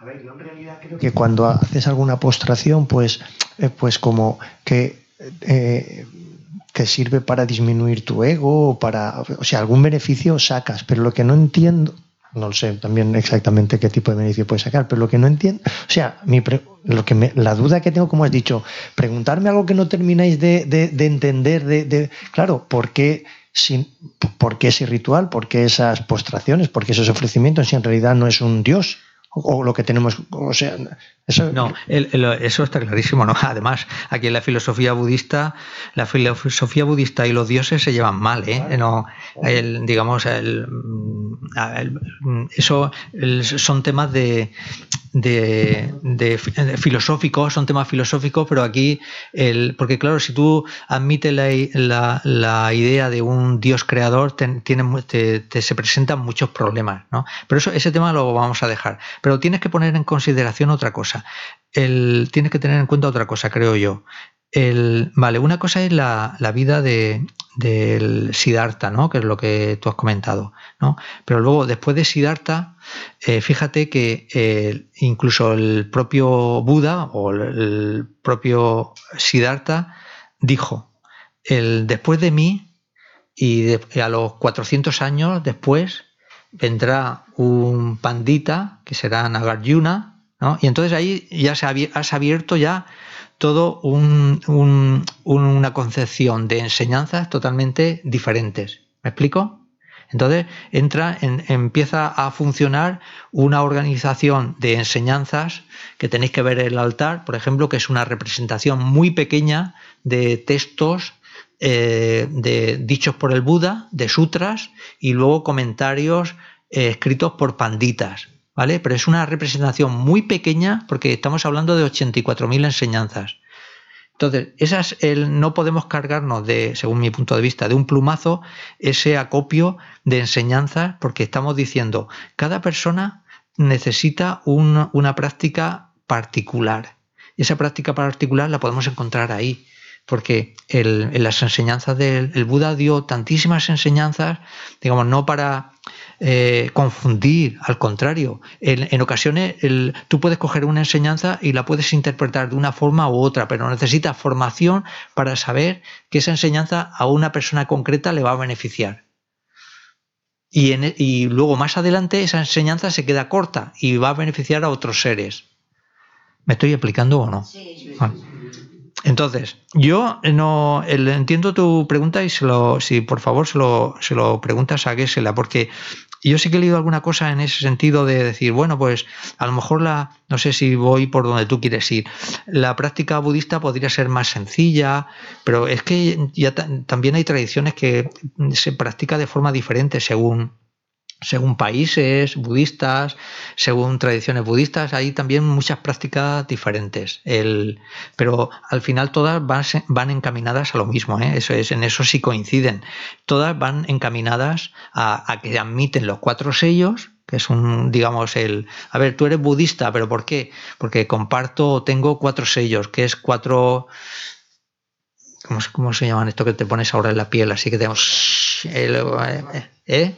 A ver, yo en realidad creo que cuando haces alguna postración, pues, eh, pues como que eh, te sirve para disminuir tu ego o para, o sea, algún beneficio sacas, pero lo que no entiendo, no sé también exactamente qué tipo de beneficio puedes sacar, pero lo que no entiendo, o sea, mi lo que me, la duda que tengo, como has dicho, preguntarme algo que no termináis de, de, entender, de, de, claro, ¿por qué, sin, ¿por qué ese ritual? ¿Por qué esas postraciones? ¿Por qué esos ofrecimientos si en realidad no es un Dios? o lo que tenemos, o sea, eso... No, eso está clarísimo, ¿no? *laughs* Además, aquí en la filosofía budista, la filosofía budista y los dioses se llevan mal, ¿eh? No, el, digamos, el, eso son temas de, de, filosóficos, son temas filosóficos, pero aquí, el, porque claro, si tú admites la, la, idea de un dios creador, te, te, se presentan muchos problemas, ¿no? Pero eso, ese tema lo vamos a dejar. Pero tienes que poner en consideración otra cosa. El, tienes que tener en cuenta otra cosa, creo yo. El, vale, una cosa es la, vida de, del Siddhartha, ¿no? que es lo que tú has comentado. ¿no? Pero luego, después de Siddhartha, eh, fíjate que eh, incluso el propio Buda o el, propio Siddhartha dijo, el, después de mí y a los 400 años después vendrá un pandita que será Nagarjuna, y entonces ahí ya se has abierto ya todo una concepción de enseñanzas totalmente diferentes. ¿Me explico? Entonces entra, empieza a funcionar una organización de enseñanzas que tenéis que ver en el altar, por ejemplo, que es una representación muy pequeña de textos eh, de, dichos por el Buda, de sutras, y luego comentarios eh, escritos por panditas. ¿Vale? Pero es una representación muy pequeña porque estamos hablando de 84.000 enseñanzas. Entonces, esas no podemos cargarnos de, según mi punto de vista, de un plumazo ese acopio de enseñanzas porque estamos diciendo, cada persona necesita una práctica particular. Esa práctica particular la podemos encontrar ahí porque en las enseñanzas del Buda dio tantísimas enseñanzas, digamos, no para eh, confundir, al contrario, en, ocasiones tú puedes coger una enseñanza y la puedes interpretar de una forma u otra, pero necesitas formación para saber que esa enseñanza a una persona concreta le va a beneficiar. Y, e, luego más adelante esa enseñanza se queda corta y va a beneficiar a otros seres. ¿Me estoy explicando o no? Sí. Entonces, yo no entiendo tu pregunta y se lo, si por favor se lo, se lo preguntas a Gesela, porque yo sí que he leído alguna cosa en ese sentido de decir, bueno, pues a lo mejor la, no sé si voy por donde tú quieres ir, la práctica budista podría ser más sencilla, pero es que ya también hay tradiciones que se practica de forma diferente según según países budistas, según tradiciones budistas, hay también muchas prácticas diferentes. El, pero al final todas van, encaminadas a lo mismo, ¿eh? eso es, en eso sí coinciden. Todas van encaminadas a, que admiten los cuatro sellos, que es un, digamos, el. A ver, tú eres budista, pero ¿por qué? Porque comparto, tengo cuatro sellos, que es cuatro. ¿Cómo, se llaman esto que te pones ahora en la piel? Así que tenemos. El, ¿eh?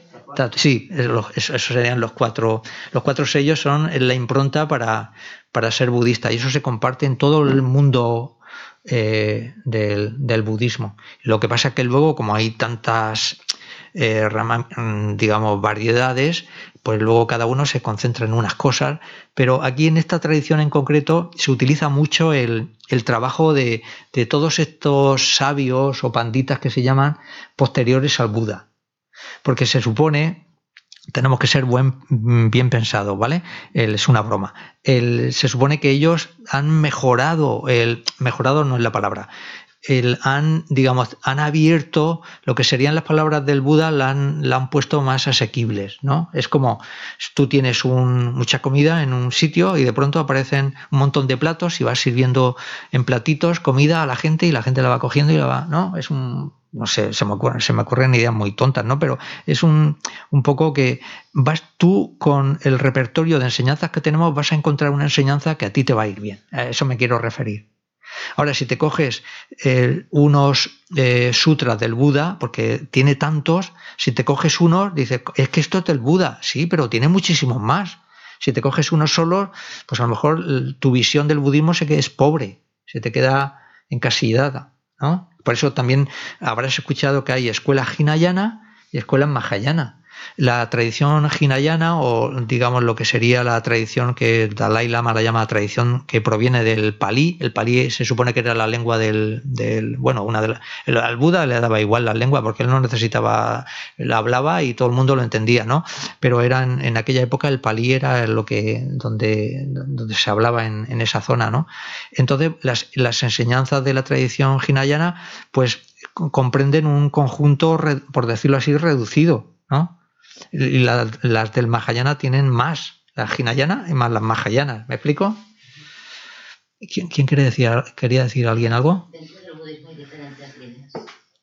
Sí, esos serían los cuatro. Los cuatro sellos son la impronta para, para ser budista y eso se comparte en todo el mundo eh, del, budismo. Lo que pasa es que luego, como hay tantas eh, digamos, variedades, pues luego cada uno se concentra en unas cosas, pero aquí en esta tradición en concreto se utiliza mucho el, trabajo de, todos estos sabios o panditas que se llaman posteriores al Buda, porque se supone tenemos que ser buen, bien pensados, ¿vale? es una broma. se supone que ellos han mejorado, el, mejorado no es la palabra, el, han, digamos, han abierto lo que serían las palabras del Buda, la han, puesto más asequibles, ¿no? Es como tú tienes un, mucha comida en un sitio y de pronto aparecen un montón de platos y vas sirviendo en platitos comida a la gente y la gente la va cogiendo y la va, ¿no? Es un, no sé, se me, ocurren, se me ocurren ideas muy tontas, ¿no? Pero es un, un poco que vas tú con el repertorio de enseñanzas que tenemos, vas a encontrar una enseñanza que a ti te va a ir bien. A eso me quiero referir. Ahora, si te coges eh, unos eh, sutras del Buda, porque tiene tantos, si te coges unos, dices, es que esto es del Buda, sí, pero tiene muchísimos más. Si te coges uno solo, pues a lo mejor tu visión del budismo se que es pobre, se te queda encasillada. ¿no? Por eso también habrás escuchado que hay escuela Hinayana y escuela Mahayana. La tradición hinayana, o digamos lo que sería la tradición que Dalai Lama la llama tradición que proviene del palí, el palí se supone que era la lengua del, bueno, una de al Buda le daba igual la lengua porque él no necesitaba, la hablaba y todo el mundo lo entendía, ¿no? Pero eran, en aquella época el palí era lo que, donde, donde se hablaba en, en esa zona, ¿no? Entonces las, las enseñanzas de la tradición hinayana, pues comprenden un conjunto, por decirlo así, reducido, ¿no? Y las del Mahayana tienen más. La Hinayana y más las Mahayanas. ¿Me explico? ¿Quién, quién quiere decir, quería decir alguien algo?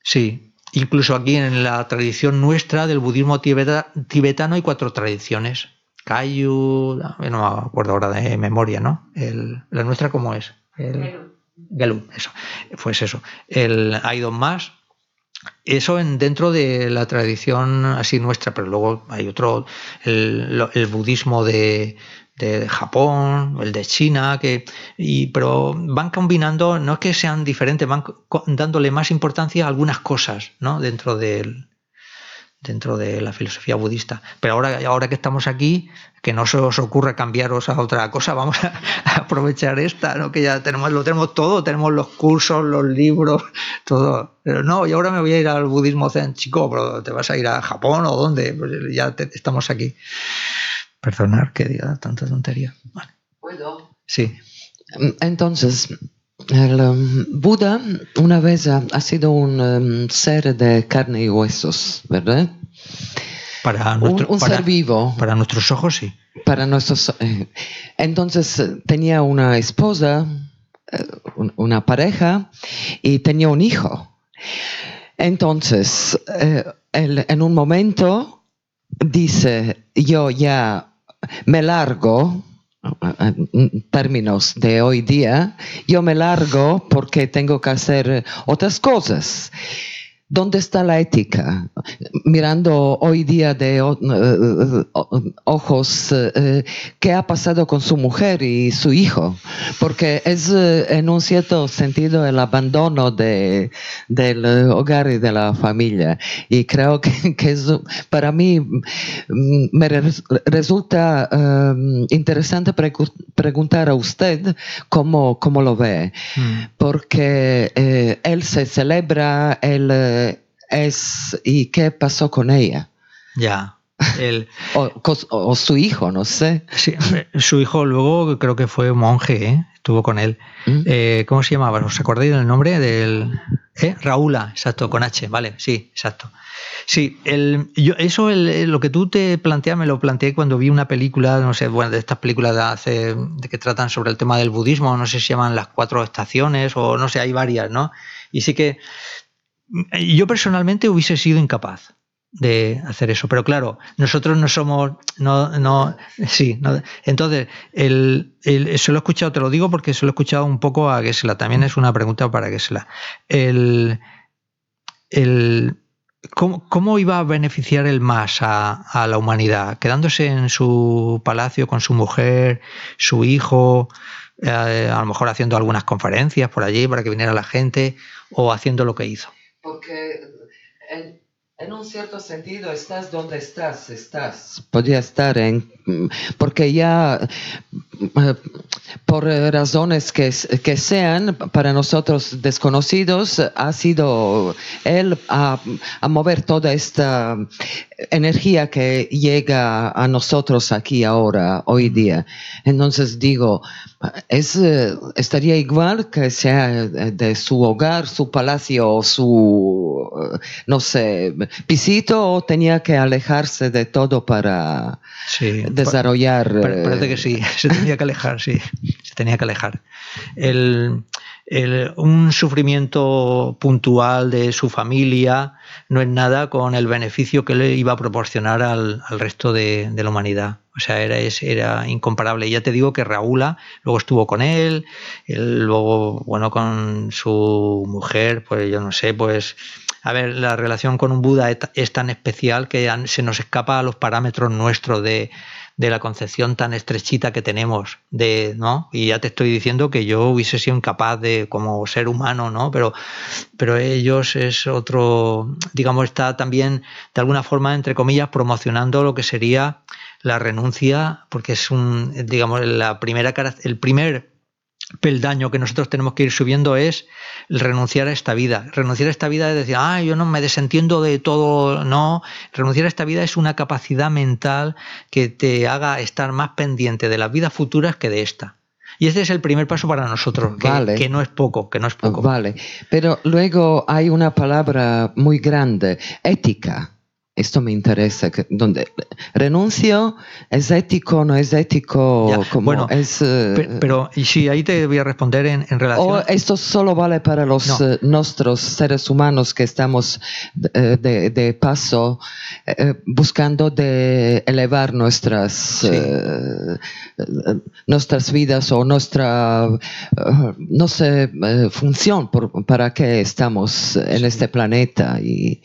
Sí, incluso aquí en la tradición nuestra del budismo tibetano hay cuatro tradiciones. Kayu, no me acuerdo ahora de memoria, ¿no? la nuestra, ¿cómo es? El, Gelu, eso. Pues eso. El, hay dos más, eso en, dentro de la tradición así nuestra, pero luego hay otro, el, budismo de, Japón, el de China, que, y, pero van combinando, no es que sean diferentes, van dándole más importancia a algunas cosas ¿no? dentro del, dentro de la filosofía budista. Pero ahora, ahora que estamos aquí, que no se os ocurra cambiaros a otra cosa, vamos a, aprovechar esta, ¿no? que ya tenemos, lo tenemos todo, tenemos los cursos, los libros, *laughs* todo. Pero no, y ahora me voy a ir al budismo zen, chico, pero te vas a ir a Japón o dónde, pues ya estamos aquí. Perdonar que diga tanta tontería. ¿Puedo? Sí. Entonces, el um, Buda una vez ha, sido un um, ser de carne y huesos, ¿verdad? Para nuestro, un, ser vivo. Para nuestros ojos, sí. Para nuestros. Eh, entonces eh, tenía una esposa, eh, una pareja y tenía un hijo. Entonces, en un momento dice: Yo ya me largo términos de hoy día, yo me largo porque tengo que hacer otras cosas. ¿Dónde está la ética? Mirando hoy día de eh, eh, ojos eh, qué ha pasado con su mujer y su hijo, porque es en un cierto sentido el abandono de, del hogar y de la familia. Y creo que, *laughs* es, para mí mm, me resulta interesante preguntar a usted cómo, cómo lo ve, mm. porque él se celebra, el es y qué pasó con ella. Ya. El, *laughs* o, su hijo, no sé. Sí, su hijo luego creo que fue monje, ¿eh? estuvo con él. ¿Mm? Eh, ¿Cómo se llamaba? ¿Os acordáis del nombre del... ¿Eh? Raúla, exacto, con H, vale, sí, exacto. Sí, el, yo, eso lo que tú te planteas me lo planteé cuando vi una película, no sé, bueno, de estas películas de, hace, de que tratan sobre el tema del budismo, no sé si se llaman las cuatro estaciones o no sé, hay varias, ¿no? Y sí que yo personalmente hubiese sido incapaz de hacer eso, pero claro, nosotros no somos, no, no, *laughs* sí, entonces, el, lo he escuchado, te lo digo porque se lo he escuchado un poco a Gesela, también es una pregunta para Gesela. El, el, ¿cómo, iba a beneficiar el más a, la humanidad? ¿Quedándose en su palacio con su mujer, su hijo, eh, a lo mejor haciendo algunas conferencias por allí para que viniera la gente, o haciendo lo que hizo? Porque en un cierto sentido, estás donde estás, estás. Podría estar en. Porque ya, eh, por razones que, que sean para nosotros desconocidos, ha sido él a, a mover toda esta energía que llega a nosotros aquí ahora, hoy día. Entonces digo, es, eh, estaría igual que sea de su hogar, su palacio, su, eh, no sé, pisito o tenía que alejarse de todo para desarrollar. parece que sí, *laughs* se tenía que alejar, sí, se tenía que alejar. El, un sufrimiento puntual de su familia no es nada con el beneficio que le iba a proporcionar al, resto de, la humanidad. O sea, era, era incomparable. Ya te digo que Raúl luego estuvo con él, él luego, bueno, con su mujer, pues yo no sé, pues a ver, la relación con un Buda es tan especial que se nos escapa a los parámetros nuestros de, de la concepción tan estrechita que tenemos de, ¿no? Y ya te estoy diciendo que yo hubiese sido incapaz de como ser humano, ¿no? Pero, pero ellos es otro, digamos, está también de alguna forma, entre comillas, promocionando lo que sería la renuncia, porque es un, digamos, la primera, el primer peldaño que nosotros tenemos que ir subiendo es renunciar a esta vida. Renunciar a esta vida es decir, ah, yo no me desentiendo de todo, no. Renunciar a esta vida es una capacidad mental que te haga estar más pendiente de las vidas futuras que de esta. Y ese es el primer paso para nosotros, que, que, no es poco, que no es poco. Vale, pero luego hay una palabra muy grande, ética esto me interesa, donde renuncio, es ético, no es ético, como bueno, es... Eh, pero, y sí, ahí te voy a responder en, relación... O esto solo vale para los eh, nuestros seres humanos que estamos eh, de, paso buscando de elevar nuestras, nuestras vidas o nuestra, no sé, función para que estamos en este planeta y...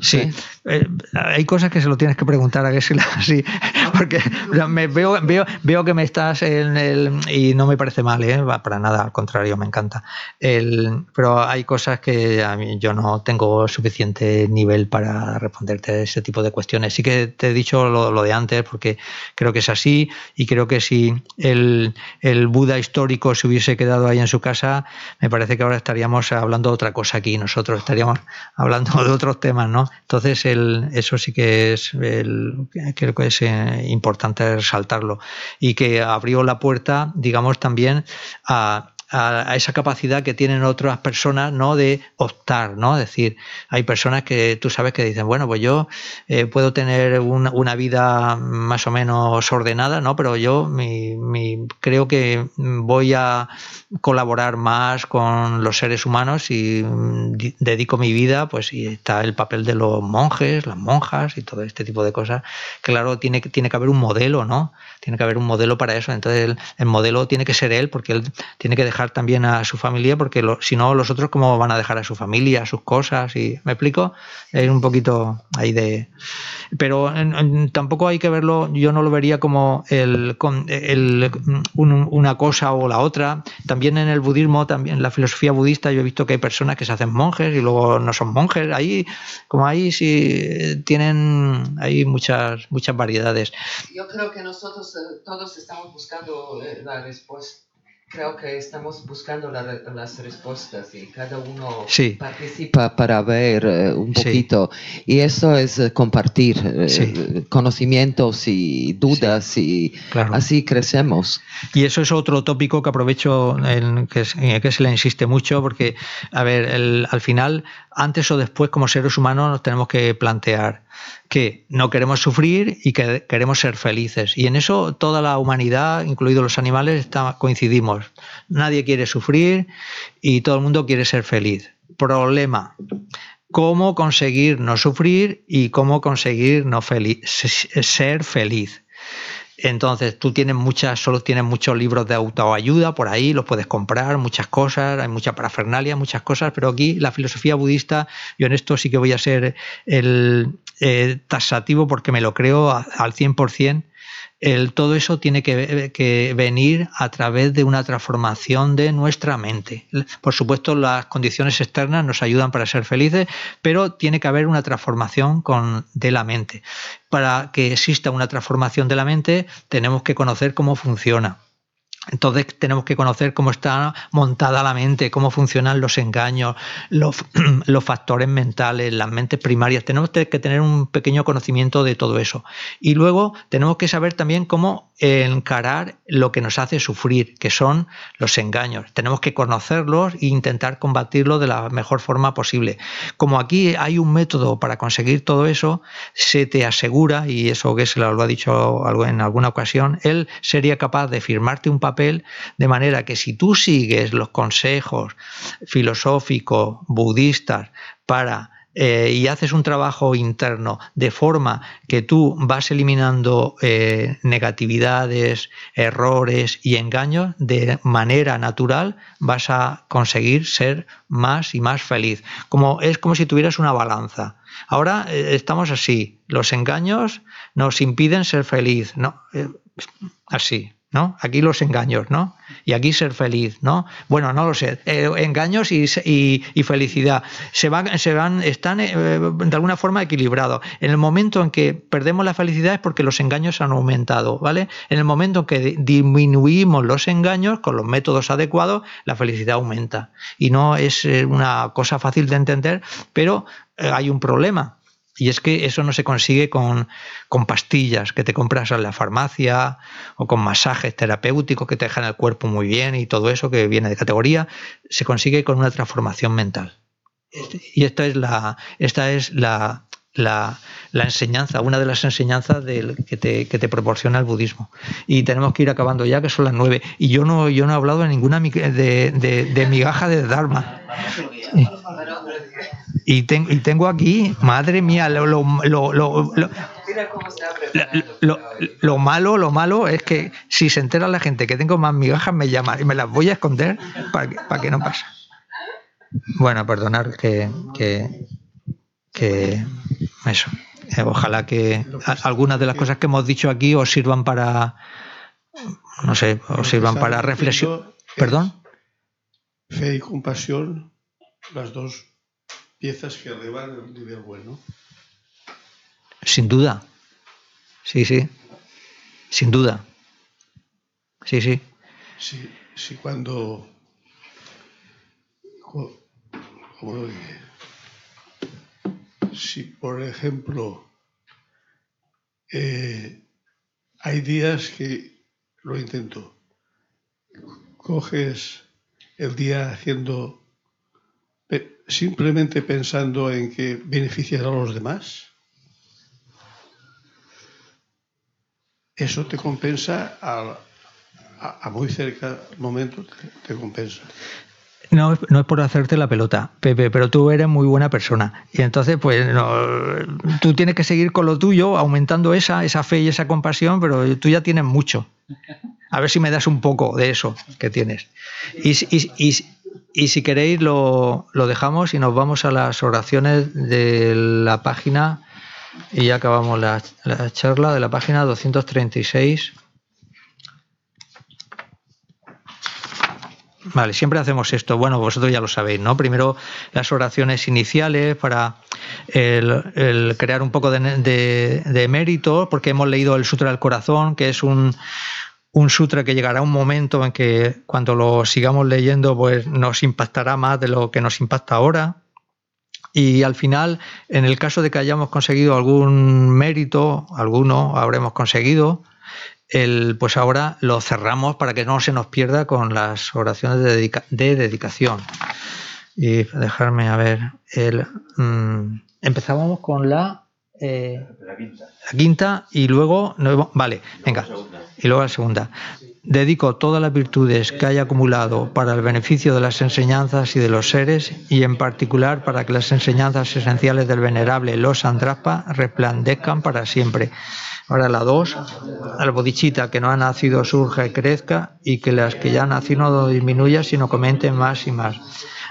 Sí, eh, hay cosas que se lo tienes que preguntar a que *laughs* sí, porque me veo, veo, veo que me estás en el y no me parece mal, ¿eh? para nada, al contrario, me encanta. El, pero hay cosas que a mí, yo no tengo suficiente nivel para responderte ese tipo de cuestiones. Sí que te he dicho lo, de antes porque creo que es así y creo que si el, el Buda histórico se hubiese quedado ahí en su casa, me parece que ahora estaríamos hablando de otra cosa aquí, nosotros estaríamos hablando de otros temas, ¿no? Entonces, el, eso sí que es, el, creo que es eh, importante resaltarlo. Y que abrió la puerta, digamos, también a a, esa capacidad que tienen otras personas no de optar no es decir hay personas que tú sabes que dicen bueno pues yo eh, puedo tener una, vida más o menos ordenada no pero yo creo que voy a colaborar más con los seres humanos y dedico mi vida pues y está el papel de los monjes las monjas y todo este tipo de cosas claro tiene tiene que haber un modelo no tiene que haber un modelo para eso. Entonces el, modelo tiene que ser él, porque él tiene que dejar también a su familia, porque si no, los otros cómo van a dejar a su familia, a sus cosas. Y, ¿Me explico? Es un poquito ahí de... Pero tampoco hay que verlo, yo no lo vería como el, el, una cosa o la otra. También en el budismo, también en la filosofía budista, yo he visto que hay personas que se hacen monjes y luego no son monjes. Ahí, como ahí sí tienen, hay muchas, muchas variedades. Yo creo que nosotros todos estamos buscando eh, la respuesta. Creo que estamos buscando las respuestas y cada uno participa para ver eh, un poquito. Y eso es eh, compartir conocimientos y dudas y así crecemos. Y eso es otro tópico que aprovecho en que, que se le insiste mucho porque, a ver, al final, antes o después como seres humanos nos tenemos que plantear que no queremos sufrir y que queremos ser felices. Y en eso toda la humanidad, incluidos los animales, coincidimos. Nadie quiere sufrir y todo el mundo quiere ser feliz. Problema. ¿Cómo conseguir no sufrir y cómo conseguir no ser feliz? Entonces, tú tienes muchas, solo tienes muchos libros de autoayuda por ahí, los puedes comprar, muchas cosas, hay mucha parafernalia, muchas cosas, pero aquí la filosofía budista, yo en esto sí que voy a ser el eh, tasativo porque me lo creo al 100%, el, todo eso tiene que, venir a través de una transformación de nuestra mente. Por supuesto, las condiciones externas nos ayudan para ser felices, pero tiene que haber una transformación de la mente. Para que exista una transformación de la mente, tenemos que conocer cómo funciona. Entonces tenemos que conocer cómo está montada la mente, cómo funcionan los engaños, *clears throat* los, factores mentales, las mentes primarias. Tenemos que tener un pequeño conocimiento de todo eso. Y luego tenemos que saber también cómo encarar lo que nos hace sufrir, que son los engaños. Tenemos que conocerlos e intentar combatirlos de la mejor forma posible. Como aquí hay un método para conseguir todo eso, se te asegura, y eso que se lo ha dicho en alguna ocasión, él sería capaz de firmarte un papel de manera que si tú sigues los consejos filosóficos, budistas, para eh, y haces un trabajo interno de forma que tú vas eliminando eh, negatividades, errores y engaños de manera natural, vas a conseguir ser más y más feliz. Como, es como si tuvieras una balanza. Ahora eh, estamos así, los engaños nos impiden ser feliz, ¿no? así, ¿no? Aquí los engaños, ¿no? Y aquí ser feliz, ¿no? Bueno, no lo sé. Eh, engaños y, felicidad se van, se van, están eh, de alguna forma equilibrados. En el momento en que perdemos la felicidad es porque los engaños han aumentado, ¿vale? En el momento en que disminuimos los engaños con los métodos adecuados, la felicidad aumenta. Y no es eh, una cosa fácil de entender, pero hay un problema y es que eso no se consigue con, pastillas que te compras en la farmacia o con masajes terapéuticos que te dejan el cuerpo muy bien y todo eso que viene de categoría. Se consigue con una transformación mental. Y esta es la, esta es la, la, enseñanza, una de las enseñanzas del, que, te, que, te, proporciona el budismo. Y tenemos que ir acabando ya, que son las nueve. Y yo no, yo no he hablado de ninguna de, de, de migaja de Dharma. Y, tengo aquí, madre mía, lo, lo, lo, malo, lo malo es que si se entera la gente que tengo más migajas, me llaman y me las voy a esconder para que, para que no pase. Bueno, perdonar que, que eso. Eh, ojalá que algunas de las cosas que hemos dicho aquí os sirvan para, no sé, os sirvan para reflexión. ¿Perdón? Fe y compasión, las dos piezas que elevan el nivel bueno. Sin duda. Sí, sí. Sin duda. Sí, sí. Sí, sí cuando... Como Si, por ejemplo, eh, hay días que lo intento. Coges el día haciendo simplemente pensando en que beneficiará a los demás, eso te compensa a, muy cerca momento, te, compensa. No, no, es por hacerte la pelota, Pepe, pero tú eres muy buena persona. Y entonces, pues, tú tienes que seguir con lo tuyo, aumentando esa, esa fe y esa compasión, pero tú ya tienes mucho. A ver si me das un poco de eso que tienes. Y, y, si queréis lo, dejamos y nos vamos a las oraciones de la página y ya acabamos la, charla de la página 236. Vale, siempre hacemos esto. Bueno, vosotros ya lo sabéis, ¿no? Primero las oraciones iniciales para el, crear un poco de, de, mérito, porque hemos leído el Sutra del Corazón, que es un, un sutra que llegará un momento en que cuando lo sigamos leyendo pues nos impactará más de lo que nos impacta ahora. Y al final, en el caso de que hayamos conseguido algún mérito, alguno habremos conseguido, el, pues ahora lo cerramos para que no se nos pierda con las oraciones de, dedicación. Y dejarme a ver, el, mm, empezábamos con la eh, la, quinta. y luego, vale, venga, y luego la segunda. Dedico todas las virtudes que haya acumulado para el beneficio de las enseñanzas y de los seres, y en particular para que las enseñanzas esenciales del venerable Los Andraspa resplandezcan para siempre. Ahora la dos, al bodhichita que no ha nacido surja y crezca, y que las que ya han nacido no disminuya, sino comenten más y más.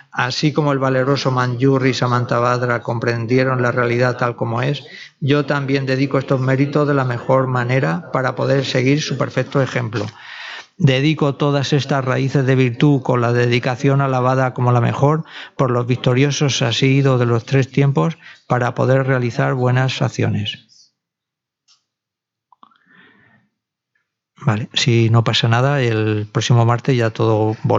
Así como el valeroso Manjurri y Samantabhadra comprendieron la realidad tal como es, yo también dedico estos méritos de la mejor manera para poder seguir su perfecto ejemplo. Dedico todas estas raíces de virtud con la dedicación alabada como la mejor por los victoriosos asidos de los tres tiempos para poder realizar buenas acciones. Vale, si no pasa nada, el próximo martes ya todo